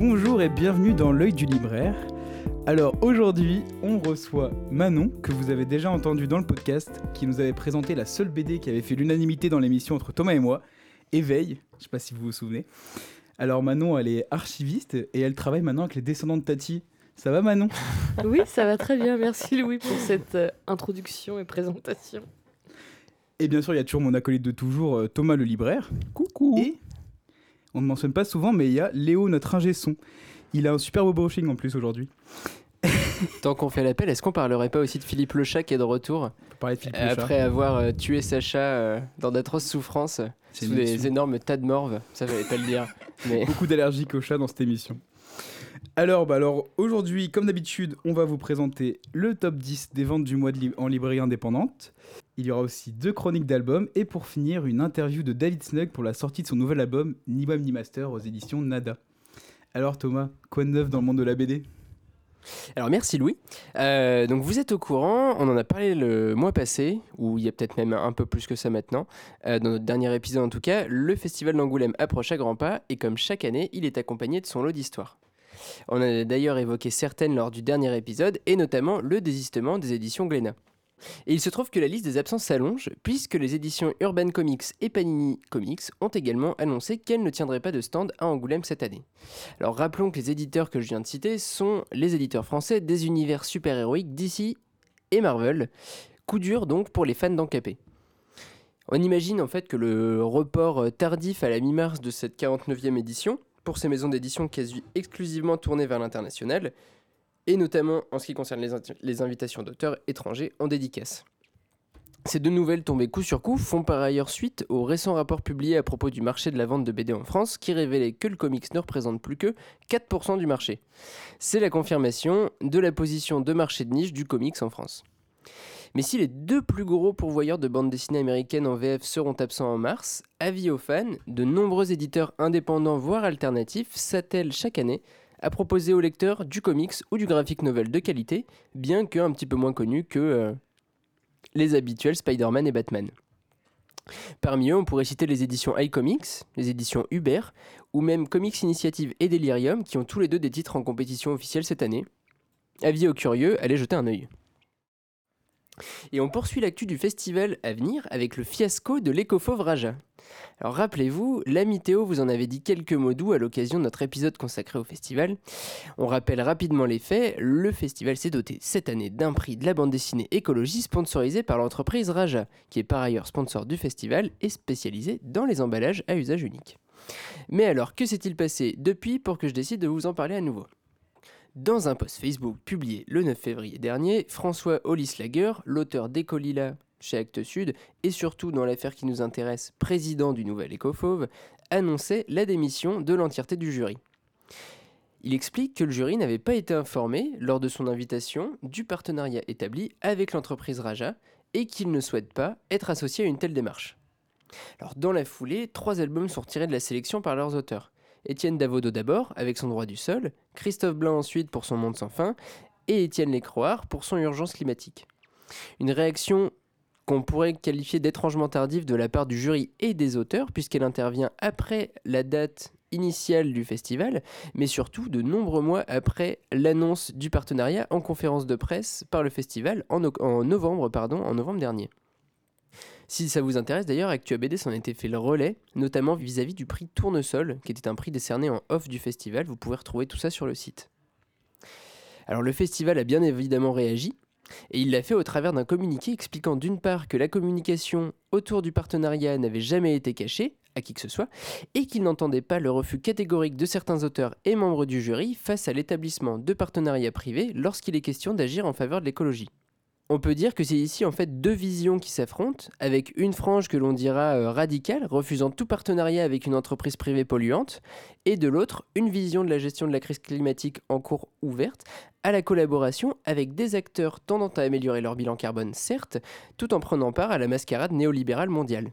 Bonjour et bienvenue dans l'œil du libraire. Alors aujourd'hui, on reçoit Manon, que vous avez déjà entendu dans le podcast, qui nous avait présenté la seule BD qui avait fait l'unanimité dans l'émission entre Thomas et moi, Éveil, je sais pas si vous vous souvenez. Alors Manon, elle est archiviste et elle travaille maintenant avec les descendants de Tati. Ça va Manon? Oui, ça va très bien. Merci Louis pour cette euh, introduction et présentation. Et bien sûr, il y a toujours mon acolyte de toujours, euh, Thomas le libraire. Coucou. Et on ne mentionne pas souvent, mais il y a Léo, notre ingé son. Il a un super beau brushing en plus aujourd'hui. Tant qu'on fait l'appel, est-ce qu'on parlerait pas aussi de Philippe Le Chat qui est de retour de Philippe après avoir euh, tué Sacha euh, dans d'atroces souffrances sous des énormes tas de morve Ça, j'allais pas le dire. Mais Beaucoup d'allergiques aux chats dans cette émission. Alors, bah alors aujourd'hui, comme d'habitude, on va vous présenter le top 10 des ventes du mois de en librairie indépendante. Il y aura aussi deux chroniques d'albums et pour finir, une interview de David Snug pour la sortie de son nouvel album Ni Bam Ni Master aux éditions Nada. Alors Thomas, quoi de neuf dans le monde de la BD Alors merci Louis. Euh, donc vous êtes au courant, on en a parlé le mois passé, ou il y a peut-être même un peu plus que ça maintenant, euh, dans notre dernier épisode en tout cas, le festival d'Angoulême approche à grands pas et comme chaque année, il est accompagné de son lot d'histoires. On a d'ailleurs évoqué certaines lors du dernier épisode, et notamment le désistement des éditions Glénat. Et il se trouve que la liste des absents s'allonge, puisque les éditions Urban Comics et Panini Comics ont également annoncé qu'elles ne tiendraient pas de stand à Angoulême cette année. Alors rappelons que les éditeurs que je viens de citer sont les éditeurs français des univers super-héroïques DC et Marvel. Coup dur donc pour les fans d'Ancapé. On imagine en fait que le report tardif à la mi-mars de cette 49e édition, pour ces maisons d'édition quasi exclusivement tournées vers l'international, et notamment en ce qui concerne les, les invitations d'auteurs étrangers en dédicace. Ces deux nouvelles tombées coup sur coup font par ailleurs suite au récent rapport publié à propos du marché de la vente de BD en France qui révélait que le comics ne représente plus que 4% du marché. C'est la confirmation de la position de marché de niche du comics en France. Mais si les deux plus gros pourvoyeurs de bandes dessinées américaines en VF seront absents en mars, avis aux fans, de nombreux éditeurs indépendants voire alternatifs s'attellent chaque année à proposer aux lecteurs du comics ou du graphic novel de qualité, bien que un petit peu moins connu que euh, les habituels Spider-Man et Batman. Parmi eux, on pourrait citer les éditions iComics, les éditions Uber, ou même Comics Initiative et Delirium, qui ont tous les deux des titres en compétition officielle cette année. Avis aux curieux, allez jeter un œil. Et on poursuit l'actu du festival à venir avec le fiasco de l'écofauve Raja. Alors rappelez-vous, l'ami Théo vous en avait dit quelques mots doux à l'occasion de notre épisode consacré au festival. On rappelle rapidement les faits, le festival s'est doté cette année d'un prix de la bande dessinée écologie sponsorisé par l'entreprise Raja, qui est par ailleurs sponsor du festival et spécialisé dans les emballages à usage unique. Mais alors, que s'est-il passé depuis pour que je décide de vous en parler à nouveau? Dans un post Facebook publié le 9 février dernier, François Hollislager, l'auteur d'Ecolila chez Actes Sud et surtout dans l'affaire qui nous intéresse, président du Nouvel Écofauve, annonçait la démission de l'entièreté du jury. Il explique que le jury n'avait pas été informé, lors de son invitation, du partenariat établi avec l'entreprise Raja et qu'il ne souhaite pas être associé à une telle démarche. Dans la foulée, trois albums sont retirés de la sélection par leurs auteurs. Étienne Davodo d'abord, avec son droit du sol, Christophe Blanc ensuite pour son monde sans fin, et Étienne Lécroard pour son urgence climatique. Une réaction qu'on pourrait qualifier d'étrangement tardive de la part du jury et des auteurs, puisqu'elle intervient après la date initiale du festival, mais surtout de nombreux mois après l'annonce du partenariat en conférence de presse par le festival en novembre dernier. Si ça vous intéresse d'ailleurs, ActuABD s'en était fait le relais, notamment vis-à-vis du prix Tournesol, qui était un prix décerné en off du festival. Vous pouvez retrouver tout ça sur le site. Alors le festival a bien évidemment réagi, et il l'a fait au travers d'un communiqué expliquant d'une part que la communication autour du partenariat n'avait jamais été cachée à qui que ce soit, et qu'il n'entendait pas le refus catégorique de certains auteurs et membres du jury face à l'établissement de partenariats privés lorsqu'il est question d'agir en faveur de l'écologie. On peut dire que c'est ici en fait deux visions qui s'affrontent, avec une frange que l'on dira euh, radicale, refusant tout partenariat avec une entreprise privée polluante, et de l'autre, une vision de la gestion de la crise climatique en cours ouverte, à la collaboration avec des acteurs tendant à améliorer leur bilan carbone, certes, tout en prenant part à la mascarade néolibérale mondiale.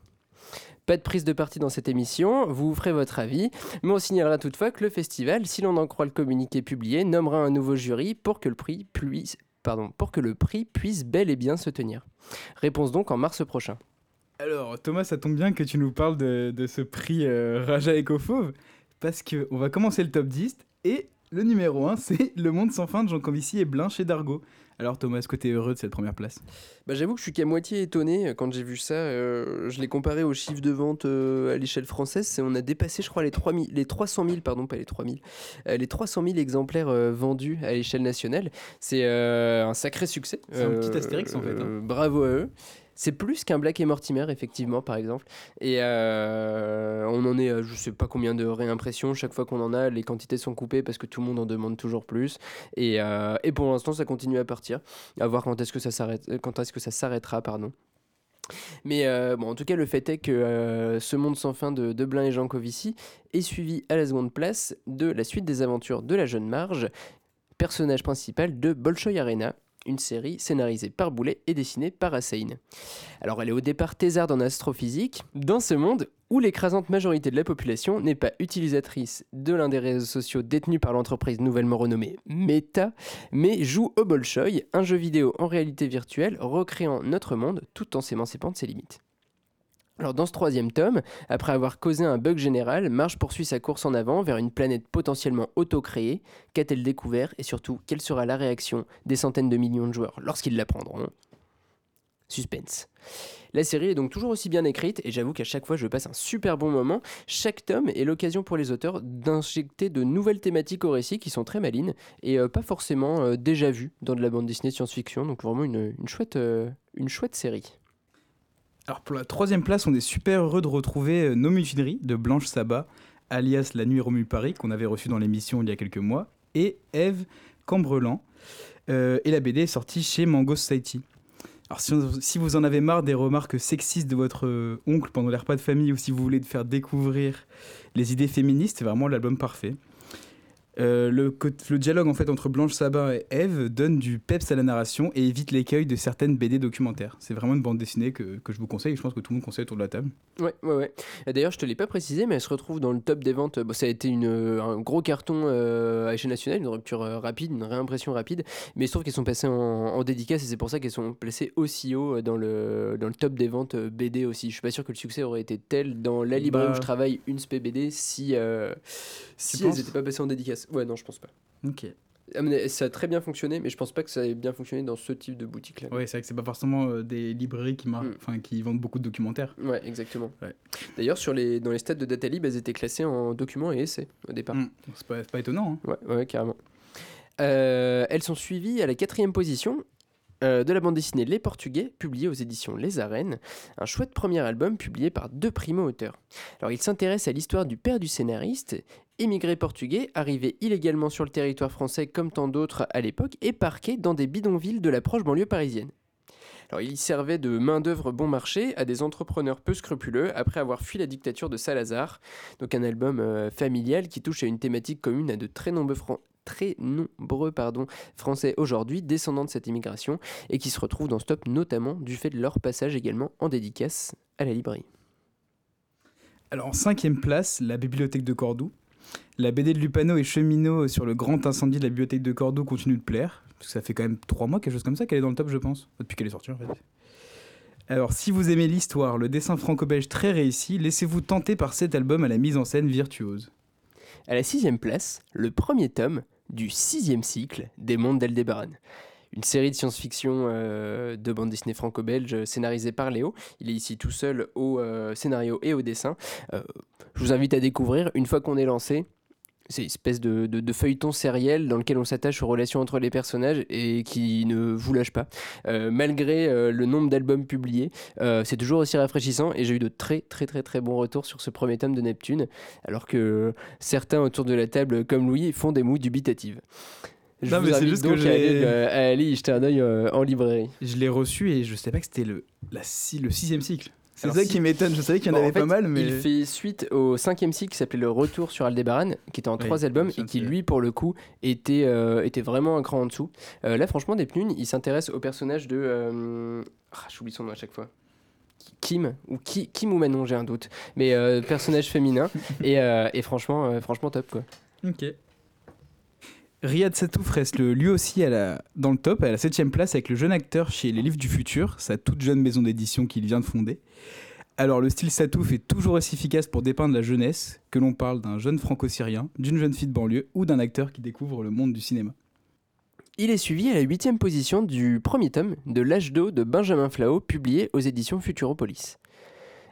Pas de prise de parti dans cette émission, vous ferez votre avis, mais on signalera toutefois que le festival, si l'on en croit le communiqué publié, nommera un nouveau jury pour que le prix puisse, pardon, pour que le prix puisse bel et bien se tenir. Réponse donc en mars prochain. Alors, Thomas, ça tombe bien que tu nous parles de, ce prix euh, Raja Ecofauve, parce qu'on va commencer le top 10, Et le numéro 1, c'est Le Monde sans fin de Jean Covici et Blanche et Dargo. Alors Thomas, est-ce que tu es heureux de cette première place? Bah, J'avoue que je suis qu'à moitié étonné quand j'ai vu ça. Euh, je l'ai comparé aux chiffres de vente euh, à l'échelle française. on a dépassé, je crois, les, 3 les 300 000, pardon, pas les 3 000, euh, les 300 000 exemplaires vendus à l'échelle nationale. C'est un sacré succès. C'est un petit astérix en fait. Hein. bravo à eux. C'est plus qu'un Black et Mortimer, effectivement, par exemple. Et euh, on en est, je sais pas combien de réimpressions. Chaque fois qu'on en a, les quantités sont coupées parce que tout le monde en demande toujours plus. Et, euh, pour l'instant, ça continue à partir. À voir quand est-ce que ça s'arrêtera, pardon. Mais euh, bon, en tout cas, le fait est que ce monde sans fin de, de Blin et Jean Covici est suivi à la seconde place de la suite des aventures de la jeune Marge, personnage principal de Bolshoi Arena, une série scénarisée par Boulet et dessinée par Assein. Alors elle est au départ thésarde en astrophysique, dans ce monde où l'écrasante majorité de la population n'est pas utilisatrice de l'un des réseaux sociaux détenus par l'entreprise nouvellement renommée Meta, mais joue au Bolshoi, un jeu vidéo en réalité virtuelle recréant notre monde tout en s'émancipant de ses limites. Alors dans ce troisième tome, après avoir causé un bug général, Marge poursuit sa course en avant vers une planète potentiellement auto-créée. Qu'a-t-elle découvert et surtout quelle sera la réaction des centaines de millions de joueurs lorsqu'ils l'apprendront? Suspense. La série est donc toujours aussi bien écrite et j'avoue qu'à chaque fois je passe un super bon moment. Chaque tome est l'occasion pour les auteurs d'injecter de nouvelles thématiques au récit qui sont très malines et euh, pas forcément euh, déjà vues dans de la bande dessinée science-fiction. Donc vraiment une, chouette, euh, une chouette série. Alors pour la troisième place, on est super heureux de retrouver euh, Nos Mutineries de Blanche Sabat, alias La Nuit Romu Paris, qu'on avait reçu dans l'émission il y a quelques mois, et Eve Cambrelan. Euh, et la BD est sortie chez Mango Society. Alors si, vous en avez marre des remarques sexistes de votre euh, oncle pendant les repas de famille ou si vous voulez faire découvrir les idées féministes, c'est vraiment l'album parfait. Euh, le, le, dialogue en fait entre Blanche Sabin et Eve donne du peps à la narration et évite l'écueil de certaines BD documentaires. C'est vraiment une bande dessinée que, que, je vous conseille et je pense que tout le monde conseille autour de la table. Ouais, ouais, ouais. D'ailleurs, je te l'ai pas précisé, mais elle se retrouve dans le top des ventes. ça a été une, un gros carton euh, à l'échelle nationale, une rupture euh, rapide, une réimpression rapide, mais il se trouve qu'elles sont passées en, dédicace et c'est pour ça qu'elles sont placées aussi haut dans le, dans le top des ventes BD aussi. Je suis pas sûr que le succès aurait été tel dans la librairie où je bah. travaille, une SP BD, si, si elles n'étaient pas passées en dédicace. Ouais, non, je pense pas. Ok. Ah, ça a très bien fonctionné, mais je pense pas que ça ait bien fonctionné dans ce type de boutique-là. Ouais, c'est vrai que c'est pas forcément euh, des librairies qui, mm. qui vendent beaucoup de documentaires. Ouais, exactement. D'ailleurs, sur les, dans les stats de Datalib, elles étaient classées en documents et essais au départ. Mm. C'est pas, pas, étonnant. Hein. Ouais, ouais, carrément. Euh, elles sont suivies à la quatrième position euh, de la bande dessinée Les Portugais, publiée aux éditions Les Arènes, un chouette premier album publié par deux primo-auteurs. Alors il s'intéresse à l'histoire du père du scénariste, émigré portugais, arrivé illégalement sur le territoire français comme tant d'autres à l'époque, et parqué dans des bidonvilles de la proche banlieue parisienne. Alors, il servait de main-d'œuvre bon marché à des entrepreneurs peu scrupuleux après avoir fui la dictature de Salazar. Donc, un album euh, familial qui touche à une thématique commune à de très nombreux, très nombreux pardon, Français aujourd'hui descendants de cette immigration et qui se retrouvent dans ce top notamment du fait de leur passage également en dédicace à la librairie. Alors en cinquième place, la bibliothèque de Cordoue. La BD de Lupano et Cheminot sur le grand incendie de la bibliothèque de Cordoue continue de plaire. Parce que ça fait quand même trois mois, quelque chose comme ça, qu'elle est dans le top, je pense. Depuis qu'elle est sortie, en fait. Alors, si vous aimez l'histoire, le dessin franco-belge très réussi, laissez-vous tenter par cet album à la mise en scène virtuose. À la sixième place, le premier tome, du sixième cycle des Mondes d'Aldebaran. Une série de science-fiction euh, de bande dessinée franco-belge scénarisée par Léo. Il est ici tout seul au euh, scénario et au dessin. Euh, je vous invite à découvrir. Une fois qu'on est lancé, c'est une espèce de, feuilleton sériel dans lequel on s'attache aux relations entre les personnages et qui ne vous lâche pas. Euh, malgré euh, le nombre d'albums publiés, euh, c'est toujours aussi rafraîchissant et j'ai eu de très très très très bons retours sur ce premier tome de Neptune, alors que certains autour de la table, comme Louis, font des mouilles dubitatives. Je vous invite donc à aller, y jeter un œil en librairie. Je l'ai reçu et je ne savais pas que c'était le, le sixième cycle. C'est ça qui m'étonne, je savais qu'il y en avait pas mal, mais... Il fait suite au cinquième cycle qui s'appelait Le Retour sur Aldebaran, qui était en trois albums et qui, lui, pour le coup, était, euh, était vraiment un cran en dessous. Euh, là, franchement, Despnune, il s'intéresse au personnage de... Euh... Ah, J'oublie son nom à chaque fois. Kim ou Kim ou Manon, j'ai un doute. Mais euh, personnage féminin. et, et franchement, franchement, top, quoi. Ok. Riyad Satouf reste lui aussi dans le top, à la 7 place avec le jeune acteur chez Les Livres du Futur, sa toute jeune maison d'édition qu'il vient de fonder. Alors, le style Satouf est toujours aussi efficace pour dépeindre la jeunesse, que l'on parle d'un jeune franco-syrien, d'une jeune fille de banlieue ou d'un acteur qui découvre le monde du cinéma. Il est suivi à la huitième position du premier tome de L'âge d'eau de Benjamin Flao, publié aux éditions Futuropolis.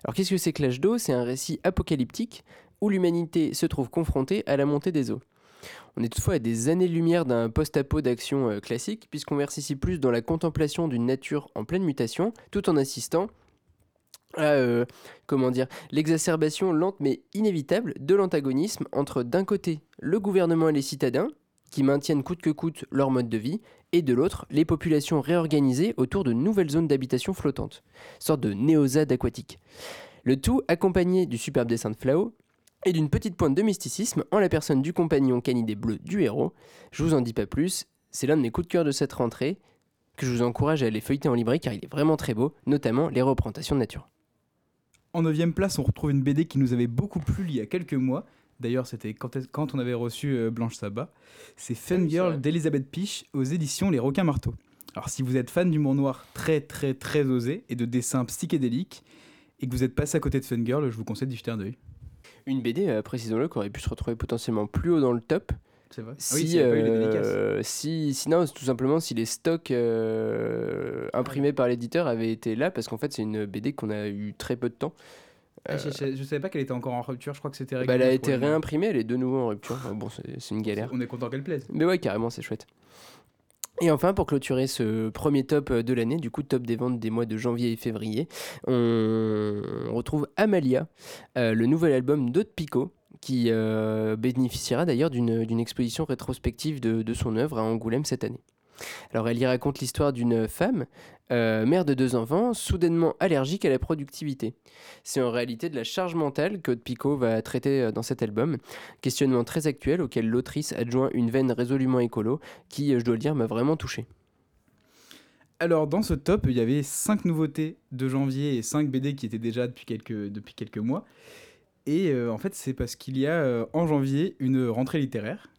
Alors qu'est-ce que c'est que L'âge d'eau? C'est un récit apocalyptique où l'humanité se trouve confrontée à la montée des eaux. On est toutefois à des années-lumière d'un post-apo d'action euh, classique, puisqu'on verse ici plus dans la contemplation d'une nature en pleine mutation, tout en assistant à, euh, comment dire, l'exacerbation lente mais inévitable de l'antagonisme entre d'un côté le gouvernement et les citadins, qui maintiennent coûte que coûte leur mode de vie, et de l'autre les populations réorganisées autour de nouvelles zones d'habitation flottantes, sorte de néosade aquatique. Le tout accompagné du superbe dessin de Flao et d'une petite pointe de mysticisme en la personne du compagnon canidé bleu du héros. Je vous en dis pas plus, c'est l'un de mes coups de cœur de cette rentrée que je vous encourage à aller feuilleter en librairie car il est vraiment très beau, notamment les représentations de nature. En 9 place, on retrouve une BD qui nous avait beaucoup plu il y a quelques mois. D'ailleurs, c'était quand, on avait reçu euh, Blanche Sabat. C'est oui, Fun c'est Girl vrai. d'Elisabeth Piche aux éditions Les Requins Marteaux. Alors, si vous êtes fan d'humour noir très, très, très osé et de dessins psychédéliques, et que vous êtes passé à côté de Fun Girl, je vous conseille d'y jeter un œil. Une BD, euh, précisons-le, qui aurait pu se retrouver potentiellement plus haut dans le top C'est vrai si, s'il y a pas eu les dédicaces. euh, si, sinon, tout simplement, si les stocks euh, imprimés par l'éditeur avaient été là, parce qu'en fait, c'est une BD qu'on a eu très peu de temps. Ah, je, je savais pas qu'elle était encore en rupture, je crois que c'était Bah, elle a été réimprimée, elle est de nouveau en rupture. Bon, c'est une galère. On est content qu'elle plaise. Mais ouais, carrément, c'est chouette. Et enfin, pour clôturer ce premier top euh, de l'année, du coup, top des ventes des mois de janvier et février, on retrouve Amalia, euh, le nouvel album d'Aude Picot, qui euh, bénéficiera d'ailleurs d'une exposition rétrospective de son œuvre à Angoulême cette année. Alors, elle y raconte l'histoire d'une femme, euh, mère de deux enfants, soudainement allergique à la productivité. C'est en réalité de la charge mentale que Picot va traiter euh, dans cet album, questionnement très actuel auquel l'autrice adjoint une veine résolument écolo qui, euh, je dois le dire, m'a vraiment touché. Alors, dans ce top, il y avait 5 nouveautés de janvier et 5 BD qui étaient déjà depuis quelques, depuis quelques mois. Et en fait, c'est parce qu'il y a en janvier une rentrée littéraire.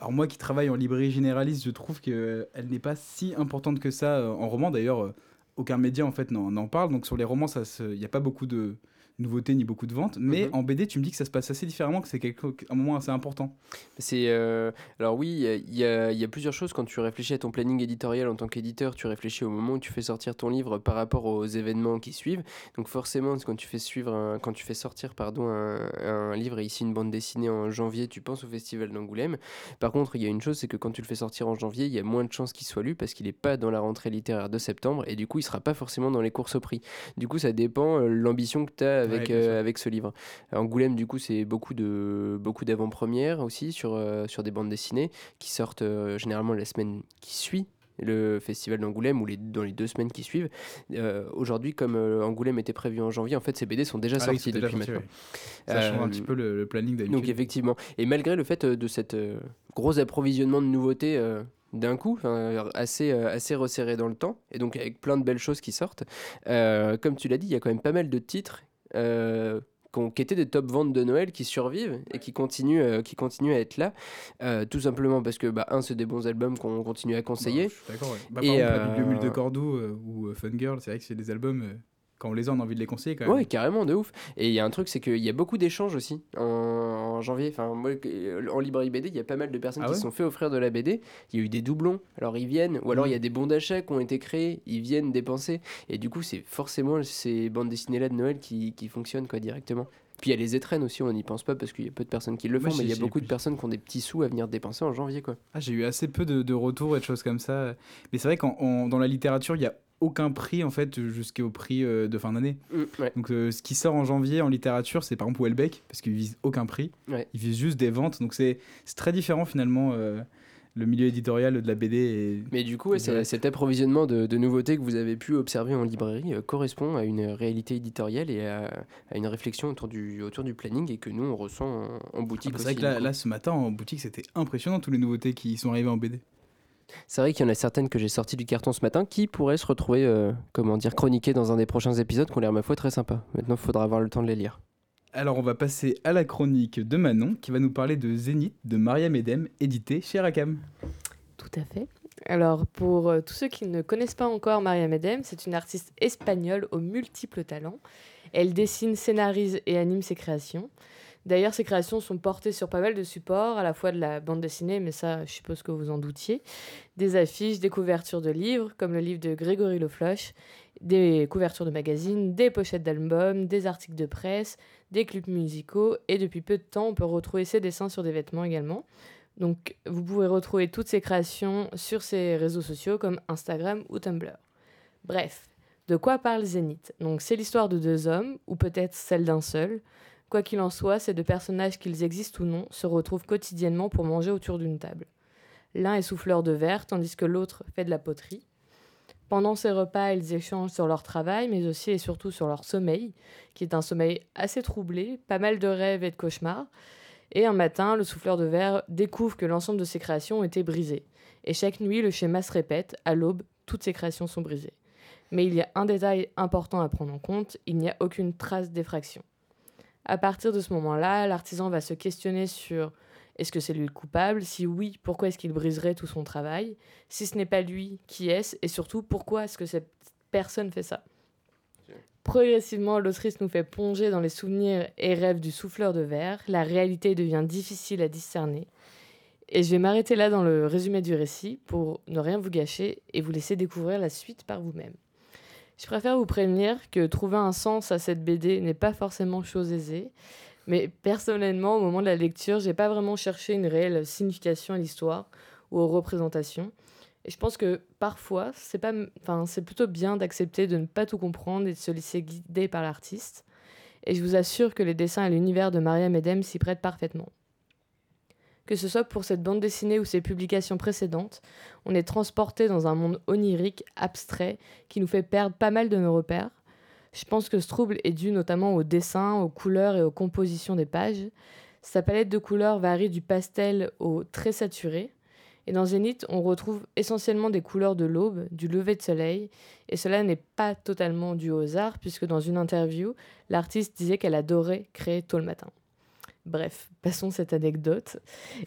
Alors, moi qui travaille en librairie généraliste, je trouve qu'elle n'est pas si importante que ça euh, en roman. D'ailleurs, euh, aucun média en fait n'en parle. Donc, sur les romans, il n'y a pas beaucoup de nouveautés ni beaucoup de ventes. Mais Mhm. en BD, tu me dis que ça se passe assez différemment, que c'est quelque- un moment assez important. C'est euh, alors oui, il y a- y plusieurs choses quand tu réfléchis à ton planning éditorial en tant qu'éditeur. Tu réfléchis au moment où tu fais sortir ton livre par rapport aux événements qui suivent. Donc forcément, quand tu fais suivre, un- quand tu fais sortir pardon un, un livre et ici une bande dessinée en janvier, tu penses au festival d'Angoulême. Par contre, il y a une chose, c'est que quand tu le fais sortir en janvier, il y a moins de chances qu'il soit lu parce qu'il n'est pas dans la rentrée littéraire de septembre et du coup, il sera pas forcément dans les courses au prix. Du coup, ça dépend euh, l'ambition que tu as avec, Ouais, bien euh, avec ce livre. Angoulême, du coup, c'est beaucoup de beaucoup d'avant-premières aussi sur, euh, sur des bandes dessinées qui sortent euh, généralement la semaine qui suit le festival d'Angoulême ou les, dans les deux semaines qui suivent. Euh, Aujourd'hui, comme euh, Angoulême était prévu en janvier, en fait, ces BD sont déjà Ah oui, sortis déjà depuis sorti, maintenant. ouais. Ça change un petit peu le, le planning d'habitude. donc effectivement, et malgré le fait de cette gros approvisionnement de nouveautés d'un coup, assez, assez resserré dans le temps, et donc avec plein de belles choses qui sortent, euh, comme tu l'as dit, il y a quand même pas mal de titres euh, qui étaient des top ventes de Noël qui survivent et qui continuent, euh, qui continuent à être là, euh, tout simplement parce que, bah, un, c'est des bons albums qu'on continue à conseiller. Bah, je suis d'accord, ouais. Bah, Et, exemple, la de Cordoue ou Fun Girl, c'est vrai que c'est des albums, quand on les a, on a envie de les conseiller quand même. Ouais, carrément, de ouf. Et il y a un truc, c'est qu'il y a beaucoup d'échanges aussi en, en janvier. Enfin, moi, euh, en librairie BD, il y a pas mal de personnes Ah qui ouais se sont fait offrir de la BD. Il y a eu des doublons, alors ils viennent. Ou alors il y a des bons d'achat qui ont été créés, ils viennent dépenser. Et du coup, c'est forcément ces bandes dessinées-là de Noël qui, qui fonctionnent quoi, directement. Puis il y a les étrennes aussi, on n'y pense pas parce qu'il y a peu de personnes qui le font, mais il y a beaucoup de personnes qui ont des petits sous à venir dépenser en janvier. quoi. Ah, j'ai eu assez peu de, de retours et de choses comme ça. Mais c'est vrai qu'en dans la littérature, il n'y a aucun prix en fait jusqu'au prix euh, de fin d'année. Mm, ouais. Donc euh, ce qui sort en janvier en littérature, c'est par exemple Welbeck, parce qu'il vise aucun prix. Ouais. Il vise juste des ventes. Donc c'est c'est très différent finalement euh, le milieu éditorial de la BD. Et... Mais du coup, ouais, cet approvisionnement de, de nouveautés que vous avez pu observer en librairie euh, correspond à une réalité éditoriale et à, à une réflexion autour du, autour du planning et que nous, on ressent en, en Ah, boutique bah, c'est vrai que là, ce matin en boutique, c'était impressionnant tous les nouveautés qui sont arrivées en BD. C'est vrai qu'il y en a certaines que j'ai sorties du carton ce matin qui pourraient se retrouver, euh, comment dire, chroniquées dans un des prochains épisodes qui ont l'air, ma foi, très sympa. Maintenant, il faudra avoir le temps de les lire. Alors on va passer à la chronique de Manon qui va nous parler de Zénith de Maria Medem, édité chez Rakam. Tout à fait. Alors, pour euh, tous ceux qui ne connaissent pas encore Maria Medem, c'est une artiste espagnole aux multiples talents. Elle dessine, scénarise et anime ses créations. D'ailleurs, ses créations sont portées sur pas mal de supports, à la fois de la bande dessinée, mais ça, je suppose que vous en doutiez, des affiches, des couvertures de livres, comme le livre de Grégory Le Floch, des couvertures de magazines, des pochettes d'albums, des articles de presse, des clips musicaux, et depuis peu de temps, on peut retrouver ses dessins sur des vêtements également. Donc, vous pouvez retrouver toutes ses créations sur ses réseaux sociaux comme Instagram ou Tumblr. Bref, de quoi parle Zénith? Donc, c'est l'histoire de deux hommes, ou peut-être celle d'un seul, Quoi qu'il en soit, ces deux personnages, qu'ils existent ou non, se retrouvent quotidiennement pour manger autour d'une table. L'un est souffleur de verre, tandis que l'autre fait de la poterie. Pendant ces repas, ils échangent sur leur travail, mais aussi et surtout sur leur sommeil, qui est un sommeil assez troublé, pas mal de rêves et de cauchemars. Et un matin, le souffleur de verre découvre que l'ensemble de ses créations ont été brisées. Et chaque nuit, le schéma se répète, à l'aube, toutes ses créations sont brisées. Mais il y a un détail important à prendre en compte, il n'y a aucune trace d'effraction. À partir de ce moment-là, l'artisan va se questionner sur est-ce que c'est lui le coupable? Si oui, pourquoi est-ce qu'il briserait tout son travail? Si ce n'est pas lui, qui est-ce? Et surtout, pourquoi est-ce que cette personne fait ça? Progressivement, l'autrice nous fait plonger dans les souvenirs et rêves du souffleur de verre. La réalité devient difficile à discerner. Et je vais m'arrêter là dans le résumé du récit pour ne rien vous gâcher et vous laisser découvrir la suite par vous-même. Je préfère vous prévenir que trouver un sens à cette BD n'est pas forcément chose aisée. Mais personnellement, au moment de la lecture, j'ai pas vraiment cherché une réelle signification à l'histoire ou aux représentations. Et je pense que parfois, c'est pas, enfin, c'est plutôt bien d'accepter de ne pas tout comprendre et de se laisser guider par l'artiste. Et je vous assure que les dessins et l'univers de Maria Medem s'y prêtent parfaitement. Que ce soit pour cette bande dessinée ou ses publications précédentes, on est transporté dans un monde onirique, abstrait, qui nous fait perdre pas mal de nos repères. Je pense que ce trouble est dû notamment au dessin, aux couleurs et aux compositions des pages. Sa palette de couleurs varie du pastel au très saturé. Et dans Zénith, on retrouve essentiellement des couleurs de l'aube, du lever de soleil, et cela n'est pas totalement dû au hasard, puisque dans une interview, l'artiste disait qu'elle adorait créer tôt le matin. Bref, passons cette anecdote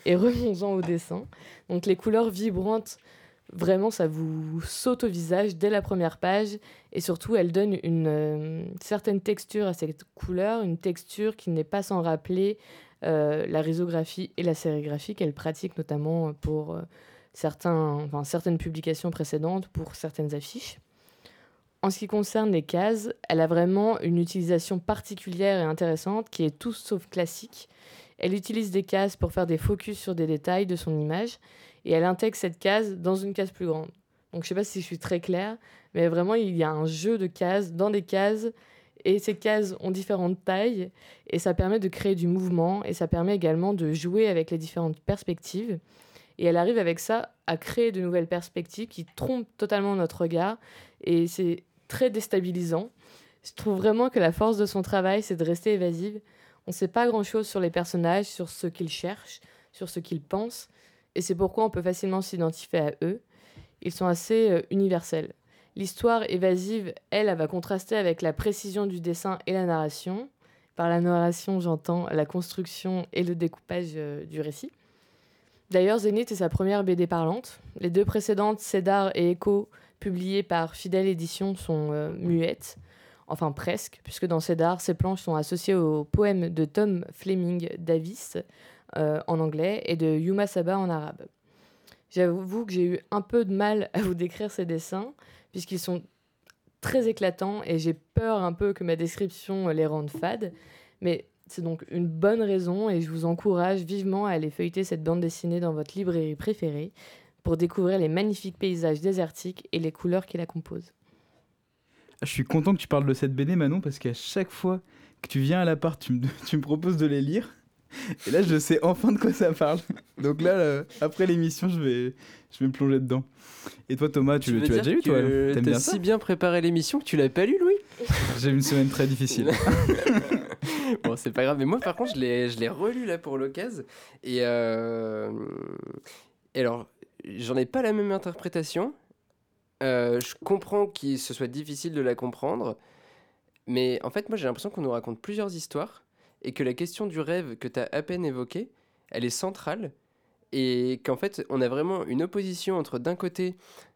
et revenons-en au dessin. Donc les couleurs vibrantes, vraiment ça vous saute au visage dès la première page et surtout elles donnent une euh, certaine texture à cette couleur, une texture qui n'est pas sans rappeler euh, la risographie et la sérigraphie qu'elle pratique notamment pour euh, certains, certaines publications précédentes, pour certaines affiches. En ce qui concerne les cases, elle a vraiment une utilisation particulière et intéressante qui est tout sauf classique. Elle utilise des cases pour faire des focus sur des détails de son image et elle intègre cette case dans une case plus grande. Donc je sais pas si je suis très claire, mais vraiment il y a un jeu de cases dans des cases et ces cases ont différentes tailles et ça permet de créer du mouvement et ça permet également de jouer avec les différentes perspectives. Et elle arrive avec ça à créer de nouvelles perspectives qui trompent totalement notre regard et c'est très déstabilisant. Je trouve vraiment que la force de son travail, c'est de rester évasive. On ne sait pas grand-chose sur les personnages, sur ce qu'ils cherchent, sur ce qu'ils pensent, et c'est pourquoi on peut facilement s'identifier à eux. Ils sont assez euh, universels. L'histoire évasive, elle, va contraster avec la précision du dessin et la narration. Par la narration, j'entends la construction et le découpage euh, du récit. D'ailleurs, Zénith est sa première BD parlante. Les deux précédentes, Cédar et Echo, publiées par Fidèle Édition sont euh, muettes, enfin presque, puisque dans Cédar, ces planches sont associées au poème de Tom Fleming Davis euh, en anglais et de Yuma Saba en arabe. J'avoue que j'ai eu un peu de mal à vous décrire ces dessins, puisqu'ils sont très éclatants et j'ai peur un peu que ma description les rende fades, mais c'est donc une bonne raison et je vous encourage vivement à aller feuilleter cette bande dessinée dans votre librairie préférée pour découvrir les magnifiques paysages désertiques et les couleurs qui la composent. Je suis content que tu parles de cette BD, Manon, parce qu'à chaque fois que tu viens à l'appart, tu me, tu me proposes de les lire. Et là, je sais enfin de quoi ça parle. Donc là, euh, après l'émission, je vais, je vais me plonger dedans. Et toi, Thomas, tu, tu, l'as déjà lu, toi T'aimes bien si bien préparé l'émission que tu l'as pas lu, Louis? J'ai eu une semaine très difficile. bon, c'est pas grave. Mais moi, par contre, je l'ai relu là pour l'occasion. Et, euh... et alors, j'en ai pas la même interprétation. Euh, je comprends qu'il se soit difficile de la comprendre, mais en fait, moi j'ai l'impression qu'on nous raconte plusieurs histoires et que la question du rêve que tu as à peine évoquée, elle est centrale et qu'en fait, on a vraiment une opposition entre d'un côté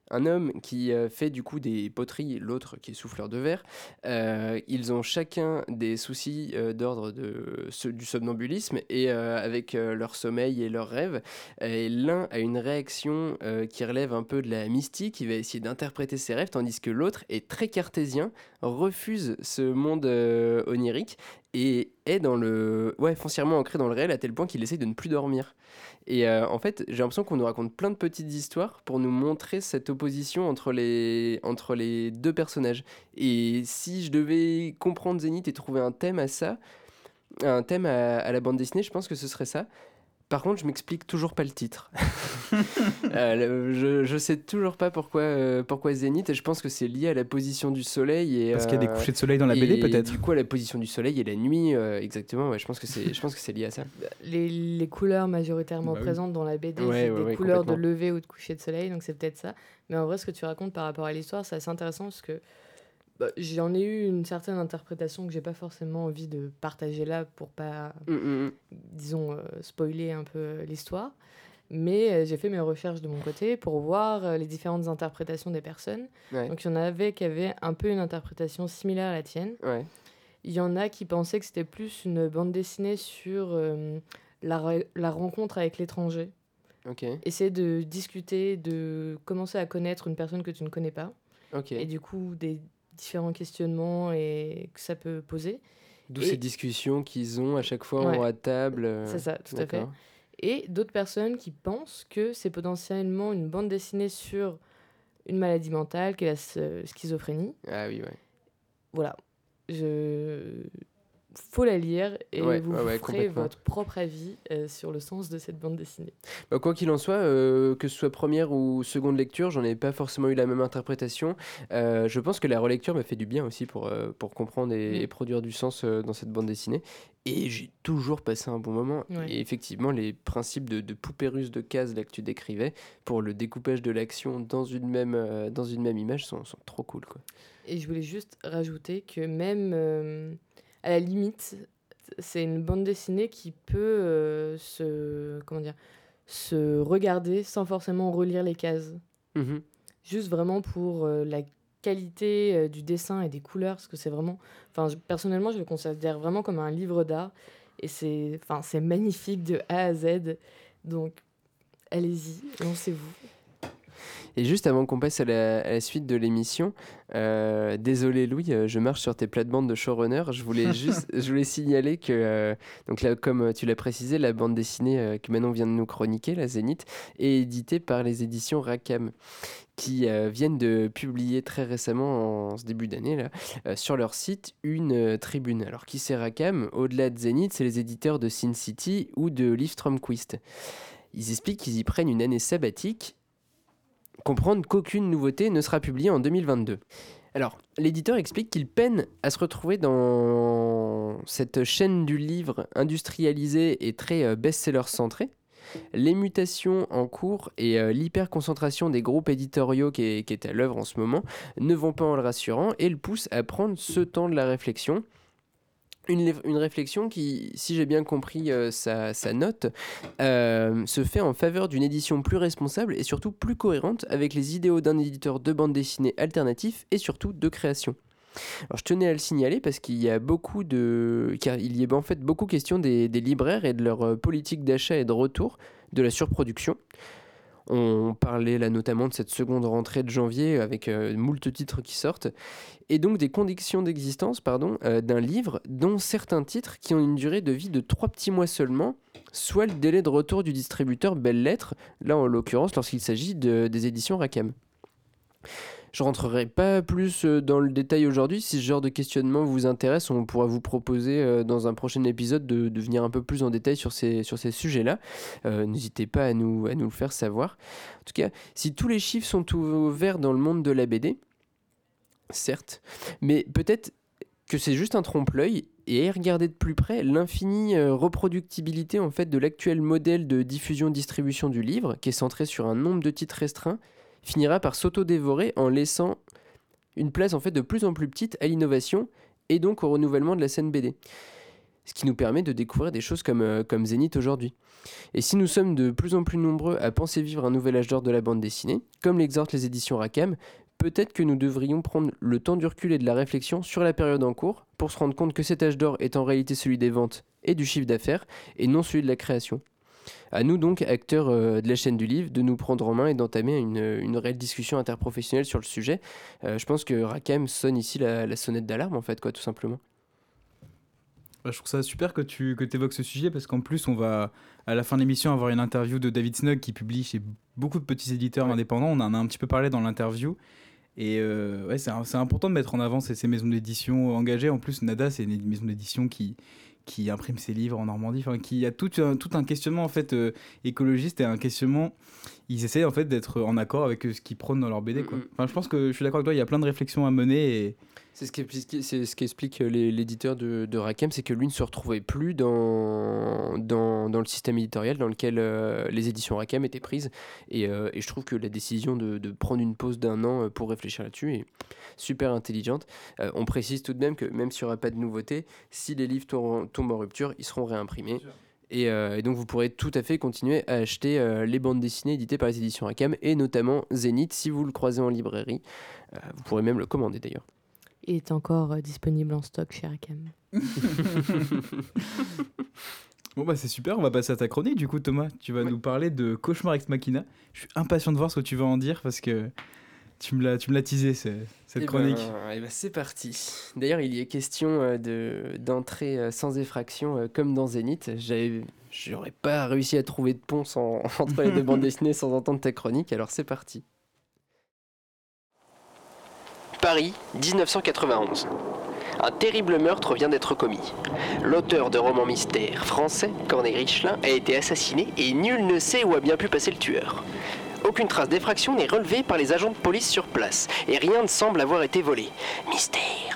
un homme qui euh, fait du coup des poteries, l'autre qui est souffleur de verre. Euh, ils ont chacun des soucis euh, d'ordre de, du somnambulisme et avec leur sommeil et leurs rêves. Et l'un a une réaction qui relève un peu de la mystique, il va essayer d'interpréter ses rêves, tandis que l'autre est très cartésien, refuse ce monde onirique et est dans le ouais foncièrement ancré dans le réel à tel point qu'il essaie de ne plus dormir. Et euh, en fait, j'ai l'impression qu'on nous raconte plein de petites histoires pour nous montrer cette opposition entre les, entre les deux personnages. Et si je devais comprendre Zénith et trouver un thème à ça, un thème à, la bande dessinée, je pense que ce serait ça. Par contre, je m'explique toujours pas le titre. Euh, je, je sais toujours pas pourquoi, euh, pourquoi Zénith, et je pense que c'est lié à la position du soleil. Et, Parce qu'il y a des euh, couchers de soleil dans la BD, peut-être Du coup, à la position du soleil et la nuit, exactement. Ouais, je pense que c'est lié à ça. Les, les couleurs majoritairement bah présentes dans la BD, c'est des couleurs de lever ou de coucher de soleil, donc c'est peut-être ça. Mais en vrai, ce que tu racontes par rapport à l'histoire, c'est assez intéressant parce que bah, j'en ai eu une certaine interprétation que j'ai pas forcément envie de partager là pour pas, mm, mm, mm. disons, euh, spoiler un peu euh, l'histoire. Mais euh, j'ai fait mes recherches de mon côté pour voir les différentes interprétations des personnes. Donc il y en avait qui avaient un peu une interprétation similaire à la tienne. Il y en a qui pensaient que c'était plus une bande dessinée sur la, la, rencontre avec l'étranger. Essayer de discuter, de commencer à connaître une personne que tu ne connais pas. Et du coup, des différents questionnements et que ça peut poser. D'où ces discussions qu'ils ont à chaque fois à table. Euh, c'est ça, tout à fait. Et d'autres personnes qui pensent que c'est potentiellement une bande dessinée sur une maladie mentale, qui est la schizophrénie. Ah oui, ouais. Voilà. Je faut la lire et vous, ferez votre propre avis euh, sur le sens de cette bande dessinée. Bah, quoi qu'il en soit, euh, que ce soit première ou seconde lecture, j'en ai pas forcément eu la même interprétation. Euh, je pense que la relecture m'a fait du bien aussi pour, pour comprendre et, mm. produire du sens dans cette bande dessinée. Et j'ai toujours passé un bon moment. Et effectivement, les principes de, de poupée russe de cases là, que tu décrivais pour le découpage de l'action dans, une même dans une même image sont, sont trop cool. Quoi. Et je voulais juste rajouter que même à la limite, c'est une bande dessinée qui peut euh, se, comment dire, se regarder sans forcément relire les cases. Mhm. Juste vraiment pour euh, la qualité euh, du dessin et des couleurs, parce que c'est vraiment... Enfin, personnellement, je le considère vraiment comme un livre d'art. Et c'est magnifique de A à Z. Donc, allez-y, lancez-vous. Et juste avant qu'on passe à la, suite de l'émission, euh, désolé Louis, euh, je marche sur tes plates-bandes de showrunner. Je voulais juste je voulais signaler que, euh, donc là, comme tu l'as précisé, la bande dessinée que Manon vient de nous chroniquer, la Zénith, est éditée par les éditions Rakam qui viennent de publier très récemment, en ce début d'année, là, sur leur site, une tribune. Alors, qui c'est Rakam Au-delà de Zénith, c'est les éditeurs de Sin City ou de Quist. Ils expliquent qu'ils y prennent une année sabbatique comprendre qu'aucune nouveauté ne sera publiée en 2022. Alors, l'éditeur explique qu'il peine à se retrouver dans cette chaîne du livre industrialisée et très euh, best-seller centrée. Les mutations en cours et euh, l'hyperconcentration des groupes éditoriaux qui est, qui est à l'œuvre en ce moment ne vont pas en le rassurant et le poussent à prendre ce temps de la réflexion une, réflexion qui, si j'ai bien compris euh, sa, note, euh, se fait en faveur d'une édition plus responsable et surtout plus cohérente avec les idéaux d'un éditeur de bande dessinée alternatif et surtout de création. Alors je tenais à le signaler parce qu'il y a beaucoup de, car il y a en fait beaucoup question des, libraires et de leur euh, politique d'achat et de retour de la surproduction. On parlait là notamment de cette seconde rentrée de janvier avec euh, moult titres qui sortent, et donc des conditions d'existence euh, d'un livre dont certains titres qui ont une durée de vie de trois petits mois seulement, soit le délai de retour du distributeur Belle Lettre, là en l'occurrence lorsqu'il s'agit de, des éditions Rackham. Je rentrerai pas plus euh, dans le détail aujourd'hui. Si ce genre de questionnement vous intéresse, on pourra vous proposer euh, dans un prochain épisode de, venir un peu plus en détail sur ces, sujets-là. Euh, n'hésitez pas à nous, le faire savoir. En tout cas, si tous les chiffres sont ouverts dans le monde de la BD, certes, mais peut-être que c'est juste un trompe-l'œil et regarder de plus près l'infinie reproductibilité en fait de l'actuel modèle de diffusion-distribution du livre qui est centré sur un nombre de titres restreints finira par s'auto-dévorer en laissant une place en fait de plus en plus petite à l'innovation et donc au renouvellement de la scène BD. ce qui nous permet de découvrir des choses comme, euh, comme Zénith aujourd'hui. Et si nous sommes de plus en plus nombreux à penser vivre un nouvel âge d'or de la bande dessinée, comme l'exhortent les éditions Rackham, peut-être que nous devrions prendre le temps du recul et de la réflexion sur la période en cours pour se rendre compte que cet âge d'or est en réalité celui des ventes et du chiffre d'affaires et non celui de la création. À nous donc, acteurs euh, de la chaîne du livre, de nous prendre en main et d'entamer une, une, réelle discussion interprofessionnelle sur le sujet. Euh, je pense que Rackham sonne ici la, la sonnette d'alarme en fait, quoi, tout simplement. Bah, je trouve ça super que tu que évoques ce sujet parce qu'en plus, on va à la fin de l'émission avoir une interview de David Snug qui publie chez beaucoup de petits éditeurs ouais. indépendants. On en a un petit peu parlé dans l'interview. Et euh, ouais, c'est important de mettre en avant ces, ces maisons d'édition engagées. En plus, Nada, c'est une maison d'édition qui, qui imprime ses livres en Normandie, enfin, qui a tout un, tout un questionnement en fait euh, écologiste et un questionnement. Ils essaient en fait d'être en accord avec ce qu'ils prônent dans leur BD. Quoi. Enfin, je pense que je suis d'accord avec toi. Il y a plein de réflexions à mener et c'est ce qu'explique ce qu l'éditeur de, de Rackham, c'est que lui ne se retrouvait plus dans, dans, dans le système éditorial dans lequel euh, les éditions Rackham étaient prises. Et, euh, et, je trouve que la décision de, de prendre une pause d'un an euh, pour réfléchir là-dessus est super intelligente. Euh, on précise tout de même que même s'il n'y aura pas de nouveauté, si les livres tombent, tombent en rupture, ils seront réimprimés. Et, euh, et, donc vous pourrez tout à fait continuer à acheter euh, les bandes dessinées éditées par les éditions Rackham et notamment Zénith si vous le croisez en librairie. Euh, vous pourrez même le commander d'ailleurs. Est encore euh, disponible en stock chez Rackham. bon bah c'est super, on va passer à ta chronique du coup Thomas. Tu vas ouais. nous parler de Cauchemar Ex Machina. Je suis impatient de voir ce que tu vas en dire parce que tu me l'as, tu me l'as teasé cette et chronique. Ben, et ben c'est parti. D'ailleurs, il y est question euh, de, d'entrée euh, sans effraction comme dans Zénith. J'avais, j'aurais pas réussi à trouver de pont sans, entre les deux bandes dessinées sans entendre ta chronique, alors c'est parti. Paris, 1991. Un terrible meurtre vient d'être commis. L'auteur de romans mystères français, Corneille Richelin, a été assassiné et nul ne sait où a bien pu passer le tueur. Aucune trace d'effraction n'est relevée par les agents de police sur place et rien ne semble avoir été volé. Mystère.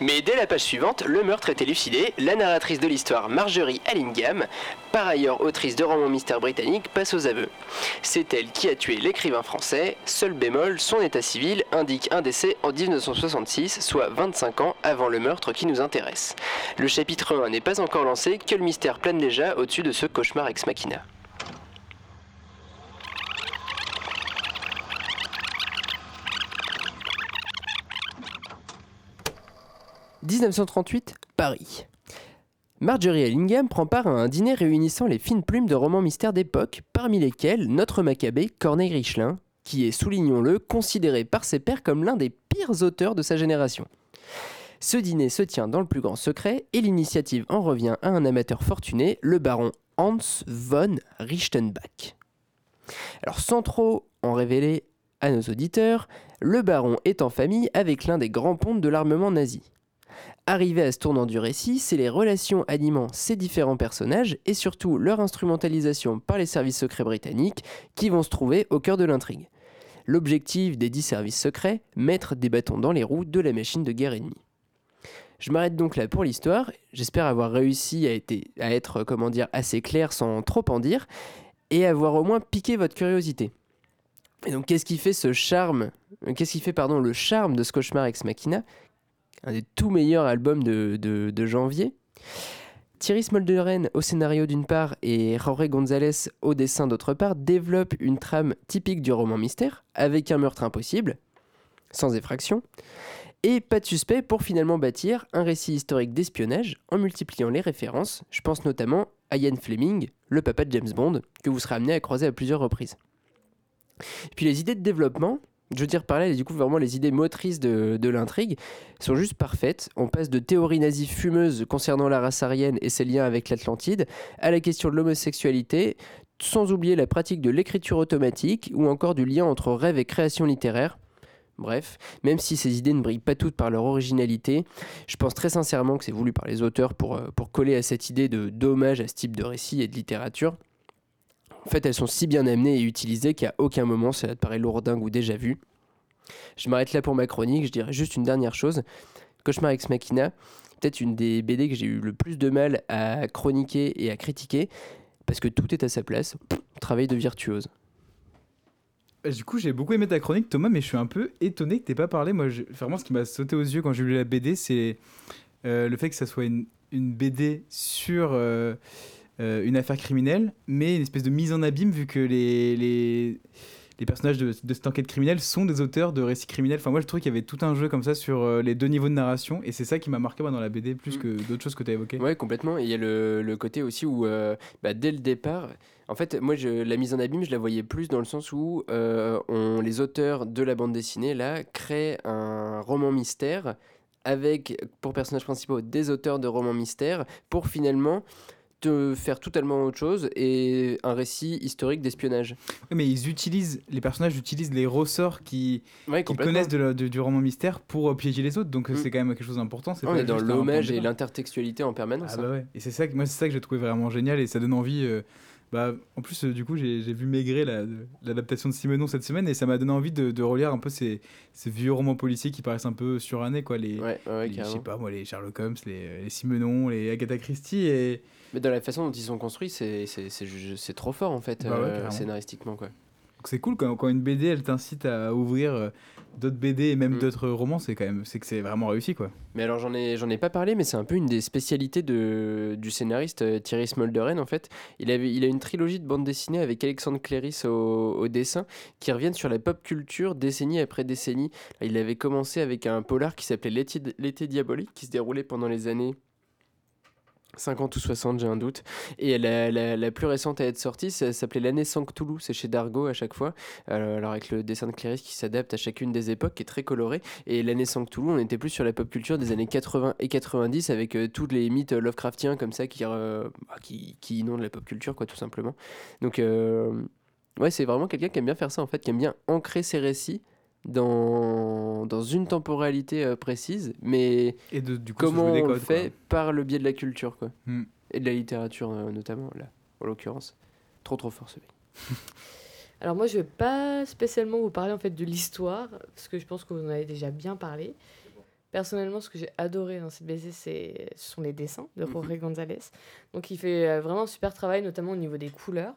Mais dès la page suivante, le meurtre est élucidé. La narratrice de l'histoire, Marjorie Allingham, par ailleurs autrice de romans mystères britanniques, passe aux aveux. C'est elle qui a tué l'écrivain français. Seul bémol, son état civil indique un décès en 1966, soit 25 ans avant le meurtre qui nous intéresse. Le chapitre 1 n'est pas encore lancé, que le mystère plane déjà au-dessus de ce cauchemar ex machina. « 1938, Paris. Marjorie Allingham prend part à un dîner réunissant les fines plumes de romans mystères d'époque, parmi lesquels notre Maccabée, Corneille Richelin, qui est, soulignons-le, considéré par ses pairs comme l'un des pires auteurs de sa génération. Ce dîner se tient dans le plus grand secret et l'initiative en revient à un amateur fortuné, le baron Hans von Richtenbach. Alors sans trop en révéler à nos auditeurs, le baron est en famille avec l'un des grands pontes de l'armement nazi. Arrivé à ce tournant du récit, c'est les relations animant ces différents personnages et surtout leur instrumentalisation par les services secrets britanniques qui vont se trouver au cœur de l'intrigue. L'objectif des dix services secrets, mettre des bâtons dans les roues de la machine de guerre ennemie. Je m'arrête donc là pour l'histoire, j'espère avoir réussi à, être assez clair sans trop en dire, et avoir au moins piqué votre curiosité. Et donc qu'est-ce qui fait le charme de ce cauchemar ex machina? Un des tout meilleurs albums de, de, janvier. Thierry Smolderen au scénario d'une part et Jorge González au dessin d'autre part développent une trame typique du roman mystère avec un meurtre impossible, sans effraction, et pas de suspect pour finalement bâtir un récit historique d'espionnage en multipliant les références. Je pense notamment à Ian Fleming, le papa de James Bond, que vous serez amené à croiser à plusieurs reprises. Puis les idées de développement, je veux dire par là, du coup, vraiment les idées motrices de, l'intrigue sont juste parfaites. On passe de théories nazies fumeuses concernant la race aryenne et ses liens avec l'Atlantide à la question de l'homosexualité, sans oublier la pratique de l'écriture automatique ou encore du lien entre rêve et création littéraire. Bref, même si ces idées ne brillent pas toutes par leur originalité, je pense très sincèrement que c'est voulu par les auteurs pour, pour coller à cette idée de dommage à ce type de récit et de littérature. En fait, elles sont si bien amenées et utilisées qu'à aucun moment ça te paraît lourdingue ou déjà vu. Je m'arrête là pour ma chronique, je dirais juste une dernière chose. Cauchemar Ex Machina, peut-être une des BD que j'ai eu le plus de mal à chroniquer et à critiquer, parce que tout est à sa place. Travail de virtuose. Du coup, j'ai beaucoup aimé ta chronique, Thomas, mais je suis un peu étonné que tu n'aies pas parlé. Moi, je... vraiment, ce qui m'a sauté aux yeux quand j'ai lu la BD, c'est euh, le fait que ça soit une, une BD sur euh, euh, une affaire criminelle, mais une espèce de mise en abîme vu que les, les, les personnages de, de cette enquête criminelle sont des auteurs de récits criminels. Enfin, moi, je trouve qu'il y avait tout un jeu comme ça sur euh, les deux niveaux de narration, et c'est ça qui m'a marqué moi, dans la BD plus Mm. que d'autres choses que tu as évoquées. Ouais, complètement. Et il y a le, le côté aussi où, euh, bah, dès le départ, en fait, moi, je, la mise en abîme, je la voyais plus dans le sens où euh, on, les auteurs de la bande dessinée, là, créent un roman mystère avec, pour personnages principaux, des auteurs de romans mystères pour finalement te faire totalement autre chose et un récit historique d'espionnage. Ouais, mais ils utilisent, les personnages utilisent les ressorts qui, Ouais, qu'ils connaissent de la- de- du roman mystère pour euh, piéger les autres, donc euh, Mm. c'est quand même quelque chose d'important. c'est On pas est dans l'hommage de et l'intertextualité en permanence. Ah hein. bah ouais. Et c'est ça, que- moi c'est ça que j'ai trouvé vraiment génial et ça donne envie. euh, bah, en plus, euh, du coup, j'ai vu la- de- l'adaptation de Simenon cette semaine, et ça m'a donné envie de, de relire un peu ces, ces vieux romans policiers qui paraissent un peu surannés, quoi. Les, Ouais, ouais, ouais, les- je sais pas moi, les Sherlock Holmes, les, les Simenon, les Agatha Christie, et Mais dans la façon dont ils sont construits, c'est trop fort en fait, Bah ouais, euh, scénaristiquement quoi. C'est cool quand, quand une BD elle t'incite à ouvrir euh, d'autres BD et même Mm. d'autres romans, c'est quand même, c'est que c'est vraiment réussi, quoi. Mais alors j'en ai j'en ai pas parlé, mais c'est un peu une des spécialités de, du scénariste euh, Thierry Smolderen en fait. Il avait il a une trilogie de bande dessinée avec Alexandre Cléris au, au dessin qui reviennent sur la pop culture décennie après décennie. Il avait commencé avec un polar qui s'appelait L'été diabolique qui se déroulait pendant les années 50 ou 60, j'ai un doute. Et la, la, plus récente à être sortie, ça s'appelait L'année sans Cthulhu. C'est chez Dargo à chaque fois. Euh, alors, avec le dessin de Cléris qui s'adapte à chacune des époques, qui est très coloré. Et L'année sans Cthulhu, on était plus sur la pop culture des années 80 et 90 avec euh, tous les mythes Lovecraftiens comme ça qui, euh, bah, qui, qui inondent la pop culture, quoi, tout simplement. Donc, euh, ouais, c'est vraiment quelqu'un qui aime bien faire ça, en fait, qui aime bien ancrer ses récits dans, dans une temporalité euh, précise, mais Et de, du coup, comment on le fait par le biais de la culture quoi Hmm. et de la littérature euh, notamment là en l'occurrence trop trop fort ce mec Alors moi, je vais pas spécialement vous parler en fait de l'histoire, parce que je pense que vous en avez déjà bien parlé. Personnellement, ce que j'ai adoré dans cette BD, c'est ce sont les dessins de Mhm. Jorge González. Donc il fait euh, vraiment un super travail, notamment au niveau des couleurs.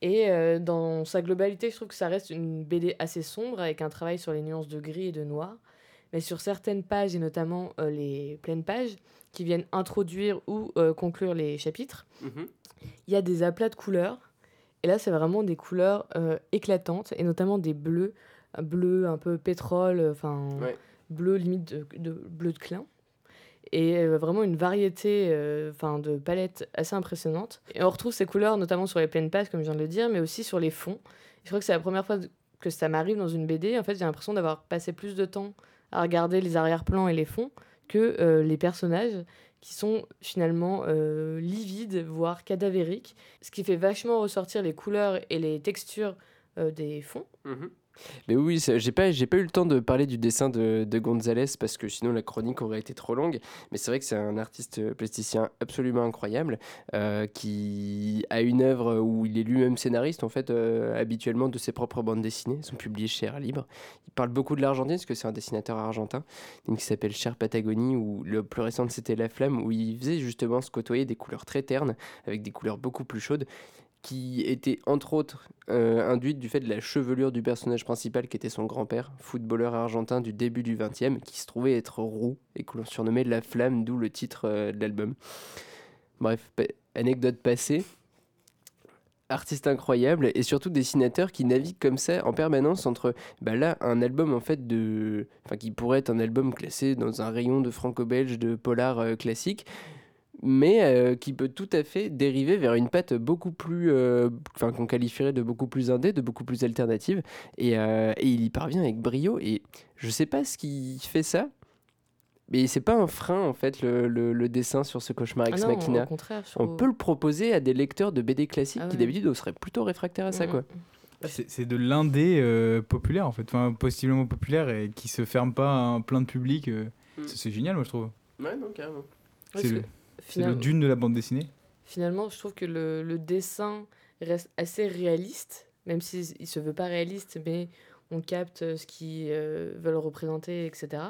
Et euh, dans sa globalité, je trouve que ça reste une BD assez sombre, avec un travail sur les nuances de gris et de noir. Mais sur certaines pages, et notamment euh, les pleines pages, qui viennent introduire ou euh, conclure les chapitres, il y a des aplats de couleurs. Et là, c'est vraiment des couleurs éclatantes, et notamment des bleus, bleu un peu pétrole, enfin Ouais. bleu limite de, de bleu de clin. Et euh, vraiment une variété euh, enfin de palettes assez impressionnante. Et on retrouve ces couleurs notamment sur les pleines pages, comme je viens de le dire, mais aussi sur les fonds. Je crois que c'est la première fois que ça m'arrive dans une BD. En fait, j'ai l'impression d'avoir passé plus de temps à regarder les arrière-plans et les fonds que euh, les personnages qui sont finalement livides, voire cadavériques, ce qui fait vachement ressortir les couleurs et les textures des fonds. Mais oui j'ai pas j'ai pas eu le temps de parler du dessin de, de Gonzalez parce que sinon la chronique aurait été trop longue. Mais c'est vrai que c'est un artiste plasticien absolument incroyable euh, qui a une œuvre où il est lui-même scénariste en fait euh, habituellement de ses propres bandes dessinées. Elles sont publiées chez Air Libre. Il parle beaucoup de l'Argentine parce que c'est un dessinateur argentin qui s'appelle Cher Patagonie ou le plus récent c'était La Flamme où il faisait justement se côtoyer des couleurs très ternes avec des couleurs beaucoup plus chaudes qui étaient entre autres euh, induites du fait de la chevelure du personnage principal qui était son grand-père, footballeur argentin du début du 20e, qui se trouvait être roux et que l'on surnommait La Flamme, d'où le titre euh, de l'album. Bref, anecdote passée. Artiste incroyable et surtout dessinateur qui navigue comme ça en permanence entre bah là un album en fait de enfin qui pourrait être un album classé dans un rayon de franco-belge de polar euh, classique mais euh, qui peut tout à fait dériver vers une patte beaucoup plus, euh, enfin qu'on qualifierait de beaucoup plus indé, de beaucoup plus alternative, et, euh, et il y parvient avec brio. Et je sais pas ce qui fait ça, mais c'est pas un frein en fait le, le- le dessin sur ce cauchemar ex Ah non, machina. au contraire. je On peut le proposer à des lecteurs de BD classiques Ah qui d'habitude seraient plutôt réfractaires à ça Mm, quoi. mm. Ah, C'est c'est de l'indé euh, populaire en fait, enfin possiblement populaire et qui se ferme pas à un plein de public. euh. Mm. C'est c'est génial, moi je trouve. Ouais, non, carrément. Ouais, C'est le, dune de la bande dessinée. Finalement, je trouve que le, le dessin reste assez réaliste, même s'il ne se veut pas réaliste, mais on capte euh, ce qu'ils euh, veulent représenter, etc.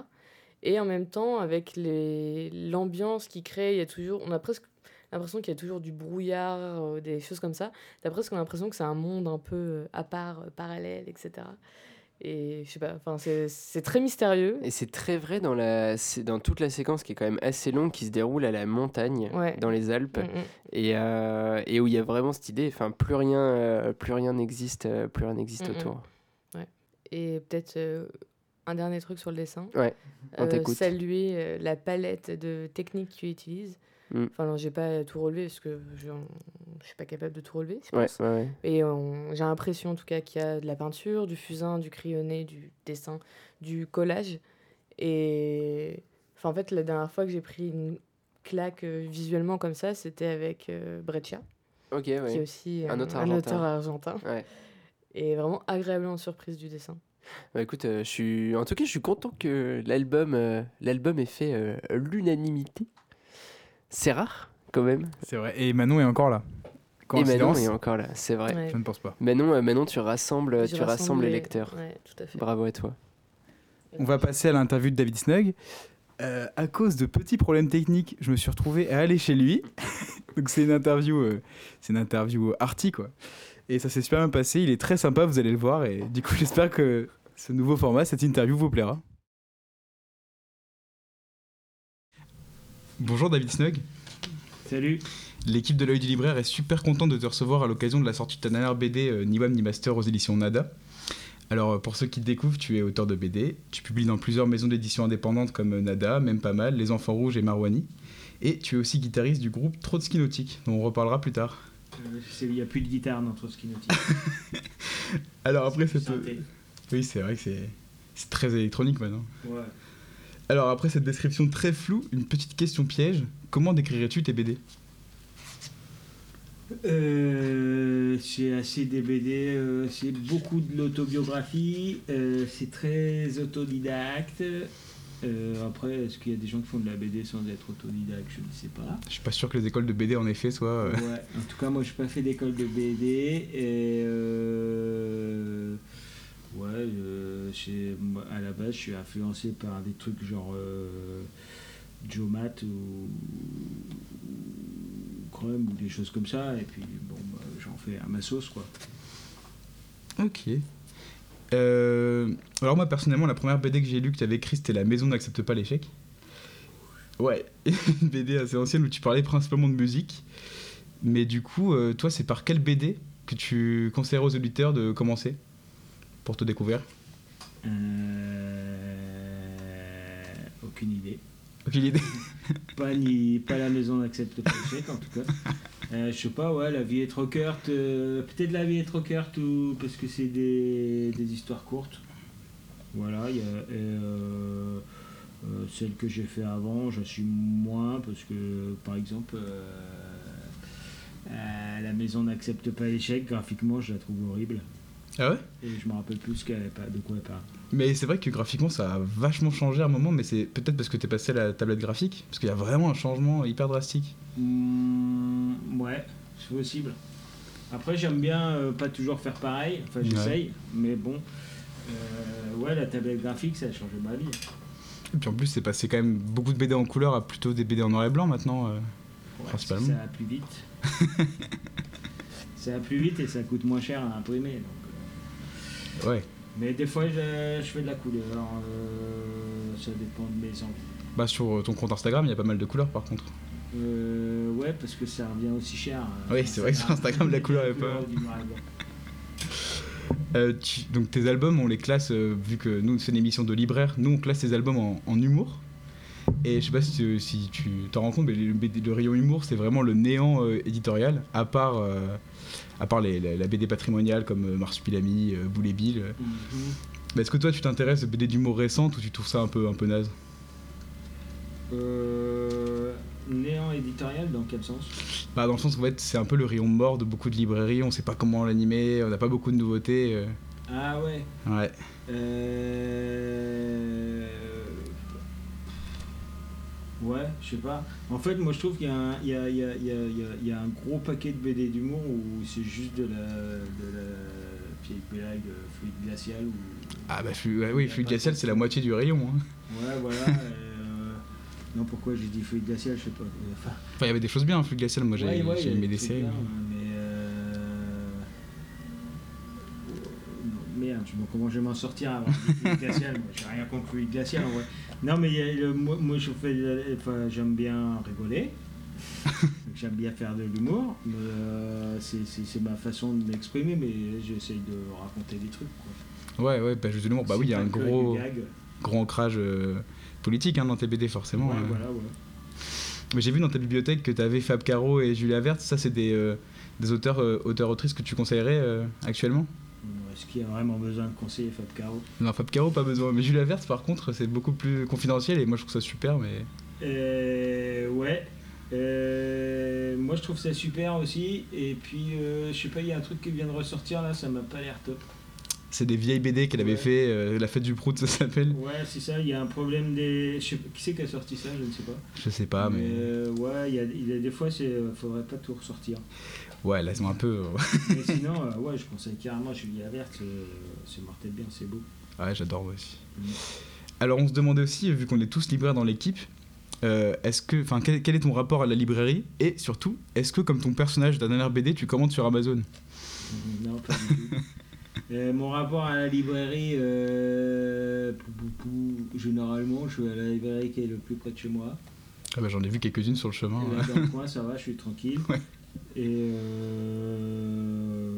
Et en même temps, avec l'ambiance qu'il crée, il y a toujours, on a presque l'impression qu'il y a toujours du brouillard, euh, des choses comme ça. T'as presque l'impression que c'est un monde un peu à part, euh, parallèle, etc. Et je sais pas, enfin, c'est très mystérieux. Et c'est très vrai dans, la, dans toute la séquence qui est quand même assez longue, qui se déroule à la montagne, Ouais. dans les Alpes, Mm, mm. et, euh, et où il y a vraiment cette idée, enfin, plus rien euh, plus rien n'existe euh, plus rien n'existe Mm, autour. Et peut-être euh, un dernier truc sur le dessin. Ouais, on saluer la palette de techniques que tu utilises. Mm. Enfin, non, j'ai pas tout relevé parce que je, je suis pas capable de tout relever. je Ouais, pense. ouais, ouais. Et on- j'ai l'impression en tout cas qu'il y a de la peinture, du fusain, du crayonné, du dessin, du collage. Et enfin, en fait, la dernière fois que j'ai pris une claque euh, visuellement comme ça, c'était avec euh, Breccia, Ok, qui est aussi Un un, autre un auteur argentin. Ouais. Et vraiment agréablement surprise du dessin. Bah écoute, euh, je suis en tout cas, je suis content que l'album euh, l'album ait fait euh, l'unanimité. C'est rare quand même. C'est vrai. Et Manon est encore là. Et Manon est encore là, c'est vrai. Ouais. Je ne pense pas. Manon, euh, Manon, tu rassembles, Je tu rassembles les lecteurs. Ouais, tout à fait. Bravo à toi. On va passer à l'interview de David Snug. Euh, à cause de petits problèmes techniques, je me suis retrouvé à aller chez lui. Donc c'est une interview, euh, c'est une interview arty quoi. Et ça s'est super bien passé. Il est très sympa, vous allez le voir. Et du coup, j'espère que ce nouveau format, cette interview vous plaira. Bonjour David Snug. Salut. L'équipe de l'œil du libraire est super contente de te recevoir à l'occasion de la sortie de ta dernière BD euh, Ni Wam ni Master aux éditions Nada. Alors euh, pour ceux qui te découvrent, tu es auteur de BD, tu publies dans plusieurs maisons d'édition indépendantes comme euh, Nada, même pas mal, Les Enfants Rouges et Marwani. Et tu es aussi guitariste du groupe Trotsky Nautique, dont on reparlera plus tard. Euh, c'est- Il n'y a plus de guitare dans Trotsky Nautique. Alors après. Synthé. Oui c'est vrai que c'est... C'est très électronique maintenant. Ouais. Alors après cette description très floue, une petite question piège. Comment décrirais-tu tes BD Euh, c'est assez des BD, euh, c'est beaucoup de l'autobiographie, euh, c'est très autodidacte. Euh, après, est-ce qu'il y a des gens qui font de la BD sans être autodidacte? Je ne sais pas. Je suis pas sûr que les écoles de BD en effet soient... euh, Ouais. En tout cas, moi, je n'ai pas fait d'école de BD. Et euh, ouais, euh, à la base, je suis influencé par des trucs genre euh, Joe Matt ou, Crumb ou des choses comme ça. Et puis, bon, bah, j'en fais à ma sauce, quoi. Ok. Euh, alors moi personnellement la première BD que j'ai lue que tu avais écrite c'était La maison n'accepte pas l'échec. Ouais, une BD assez ancienne où tu parlais principalement de musique. Mais du coup, toi c'est par quelle BD que tu conseillerais aux auditeurs de commencer? Pour te découvrir Euh, aucune idée. Aucune idée. Pas, ni, pas la maison n'accepte pas l'échec en tout cas. Euh, je sais pas, ouais, la vie est trop courte. euh, Peut-être la vie est trop courte ou parce que c'est des, des histoires courtes. Voilà, il y a, et, euh, celle que j'ai fait avant, j'assume moins parce que par exemple, la maison n'accepte pas l'échec. Graphiquement, je la trouve horrible. Ah ouais Et je me rappelle plus de quoi elle parle. Mais c'est vrai que graphiquement ça a vachement changé à un moment, mais c'est peut-être parce que t'es passé à la tablette graphique, parce qu'il y a vraiment un changement hyper drastique. Hmm, ouais, c'est possible. Après, j'aime bien euh, pas toujours faire pareil. Enfin, j'essaye, mais bon. Euh, ouais, la tablette graphique, ça a changé ma vie. Et puis en plus c'est passé quand même beaucoup de BD en couleur à plutôt des BD en noir et blanc maintenant. euh. Ouais, Principalement. Ça va plus vite. ça va plus vite et ça coûte moins cher à imprimer. donc. Ouais. Mais des fois, je, je fais de la couleur. euh, ça dépend de mes envies. Bah sur ton compte Instagram il y a pas mal de couleurs par contre. Euh, ouais, parce que ça revient aussi cher. euh, Oui, c'est vrai que sur Instagram, la couleur est pas- du noir et blanc. Euh, tu- donc tes albums, on les classe, euh, vu que nous c'est une émission de libraire, nous on classe tes albums en, en humour. Et je sais pas si tu, si t'en rends compte, mais le, BD le rayon humour c'est vraiment le néant euh, éditorial, à part, euh, à part les, la, la BD patrimoniale comme euh, Marsupilami, euh, Boule et Bill. Mhm. Est-ce que toi tu t'intéresses aux BD d'humour récentes ou tu trouves ça un peu, un peu naze? Euh, néant éditorial, dans quel sens? Bah dans le sens qu'en fait c'est un peu le rayon mort de beaucoup de librairies, on sait pas comment l'animer, on n'a pas beaucoup de nouveautés. Ah ouais? Ouais. Euh... Ouais, je sais pas. En fait, moi je trouve qu'il y, a un- y, y, y, a, gros paquet de BD d'humour où c'est juste de la, de la vieille blague euh, fluide glacial. Ou... Ah bah flu- ouais, oui, Fluide Glacial c'est la moitié du rayon. hein. Ouais, voilà. euh, Non, pourquoi j'ai dit fluide glacial, je sais pas. Enfin, Enfin il y avait des choses bien, Fluide Glacial, moi j'ai Ouais, aimé des séries. bien, Mais, Je me comment je vais m'en sortir avant glacial. Moi, j'ai rien contre le fluide glacial en vrai. Non, mais moi, moi, je fais, de la- enfin, j'aime bien rigoler. j'aime bien faire de l'humour. euh, c'est, ma façon de m'exprimer, mais j'essaye de raconter des trucs. Quoi. Ouais, ouais, bah, juste de l'humour. Bah oui, il y a un gros, gros ancrage euh, politique hein, dans tes BD, forcément. Ouais, euh. voilà, ouais. Mais j'ai vu dans ta bibliothèque que tu avais Fab Caro et Julia Verte. Ça, c'est des, euh, des auteurs, auteurs autrices que tu conseillerais actuellement? Est-ce qu'il y a vraiment besoin de conseiller Fab Caro Non, Fab Caro, pas besoin. Mais Julia Verte, par contre, c'est beaucoup plus confidentiel et moi, je trouve ça super. Mais Euh, ouais. Euh, moi je trouve ça super aussi. Et puis euh, je sais pas, il y a un truc qui vient de ressortir là, ça m'a pas l'air top. c'est des vieilles BD qu'elle avait Ouais. fait. euh, La fête du Prout, ça s'appelle. Ouais, c'est ça, il y a un problème des. Je sais pas, qui c'est qui a sorti ça, je ne sais pas. Je sais pas, mais. euh, ouais, il y a, il y a des fois, c'est faudrait pas tout ressortir. Ouais, laisse-moi un peu. euh, Mais sinon, euh, ouais, je conseille carrément Julia Verte, c'est- c'est mortel bien, c'est beau. Ouais, j'adore moi aussi. Mm. Alors, on se demandait aussi, vu qu'on est tous libraires dans l'équipe, euh, est-ce que, enfin, quel, quel est ton rapport à la librairie? Et surtout, est-ce que, comme ton personnage la dernière BD, tu commandes sur Amazon? Non, pas du tout. Euh, mon rapport à la librairie, euh, généralement, je vais à la librairie qui est le plus près de chez moi. ah bah, J'en ai vu quelques-unes sur le chemin. Là, dans le coin, ça va, je suis tranquille. Ouais. Et euh,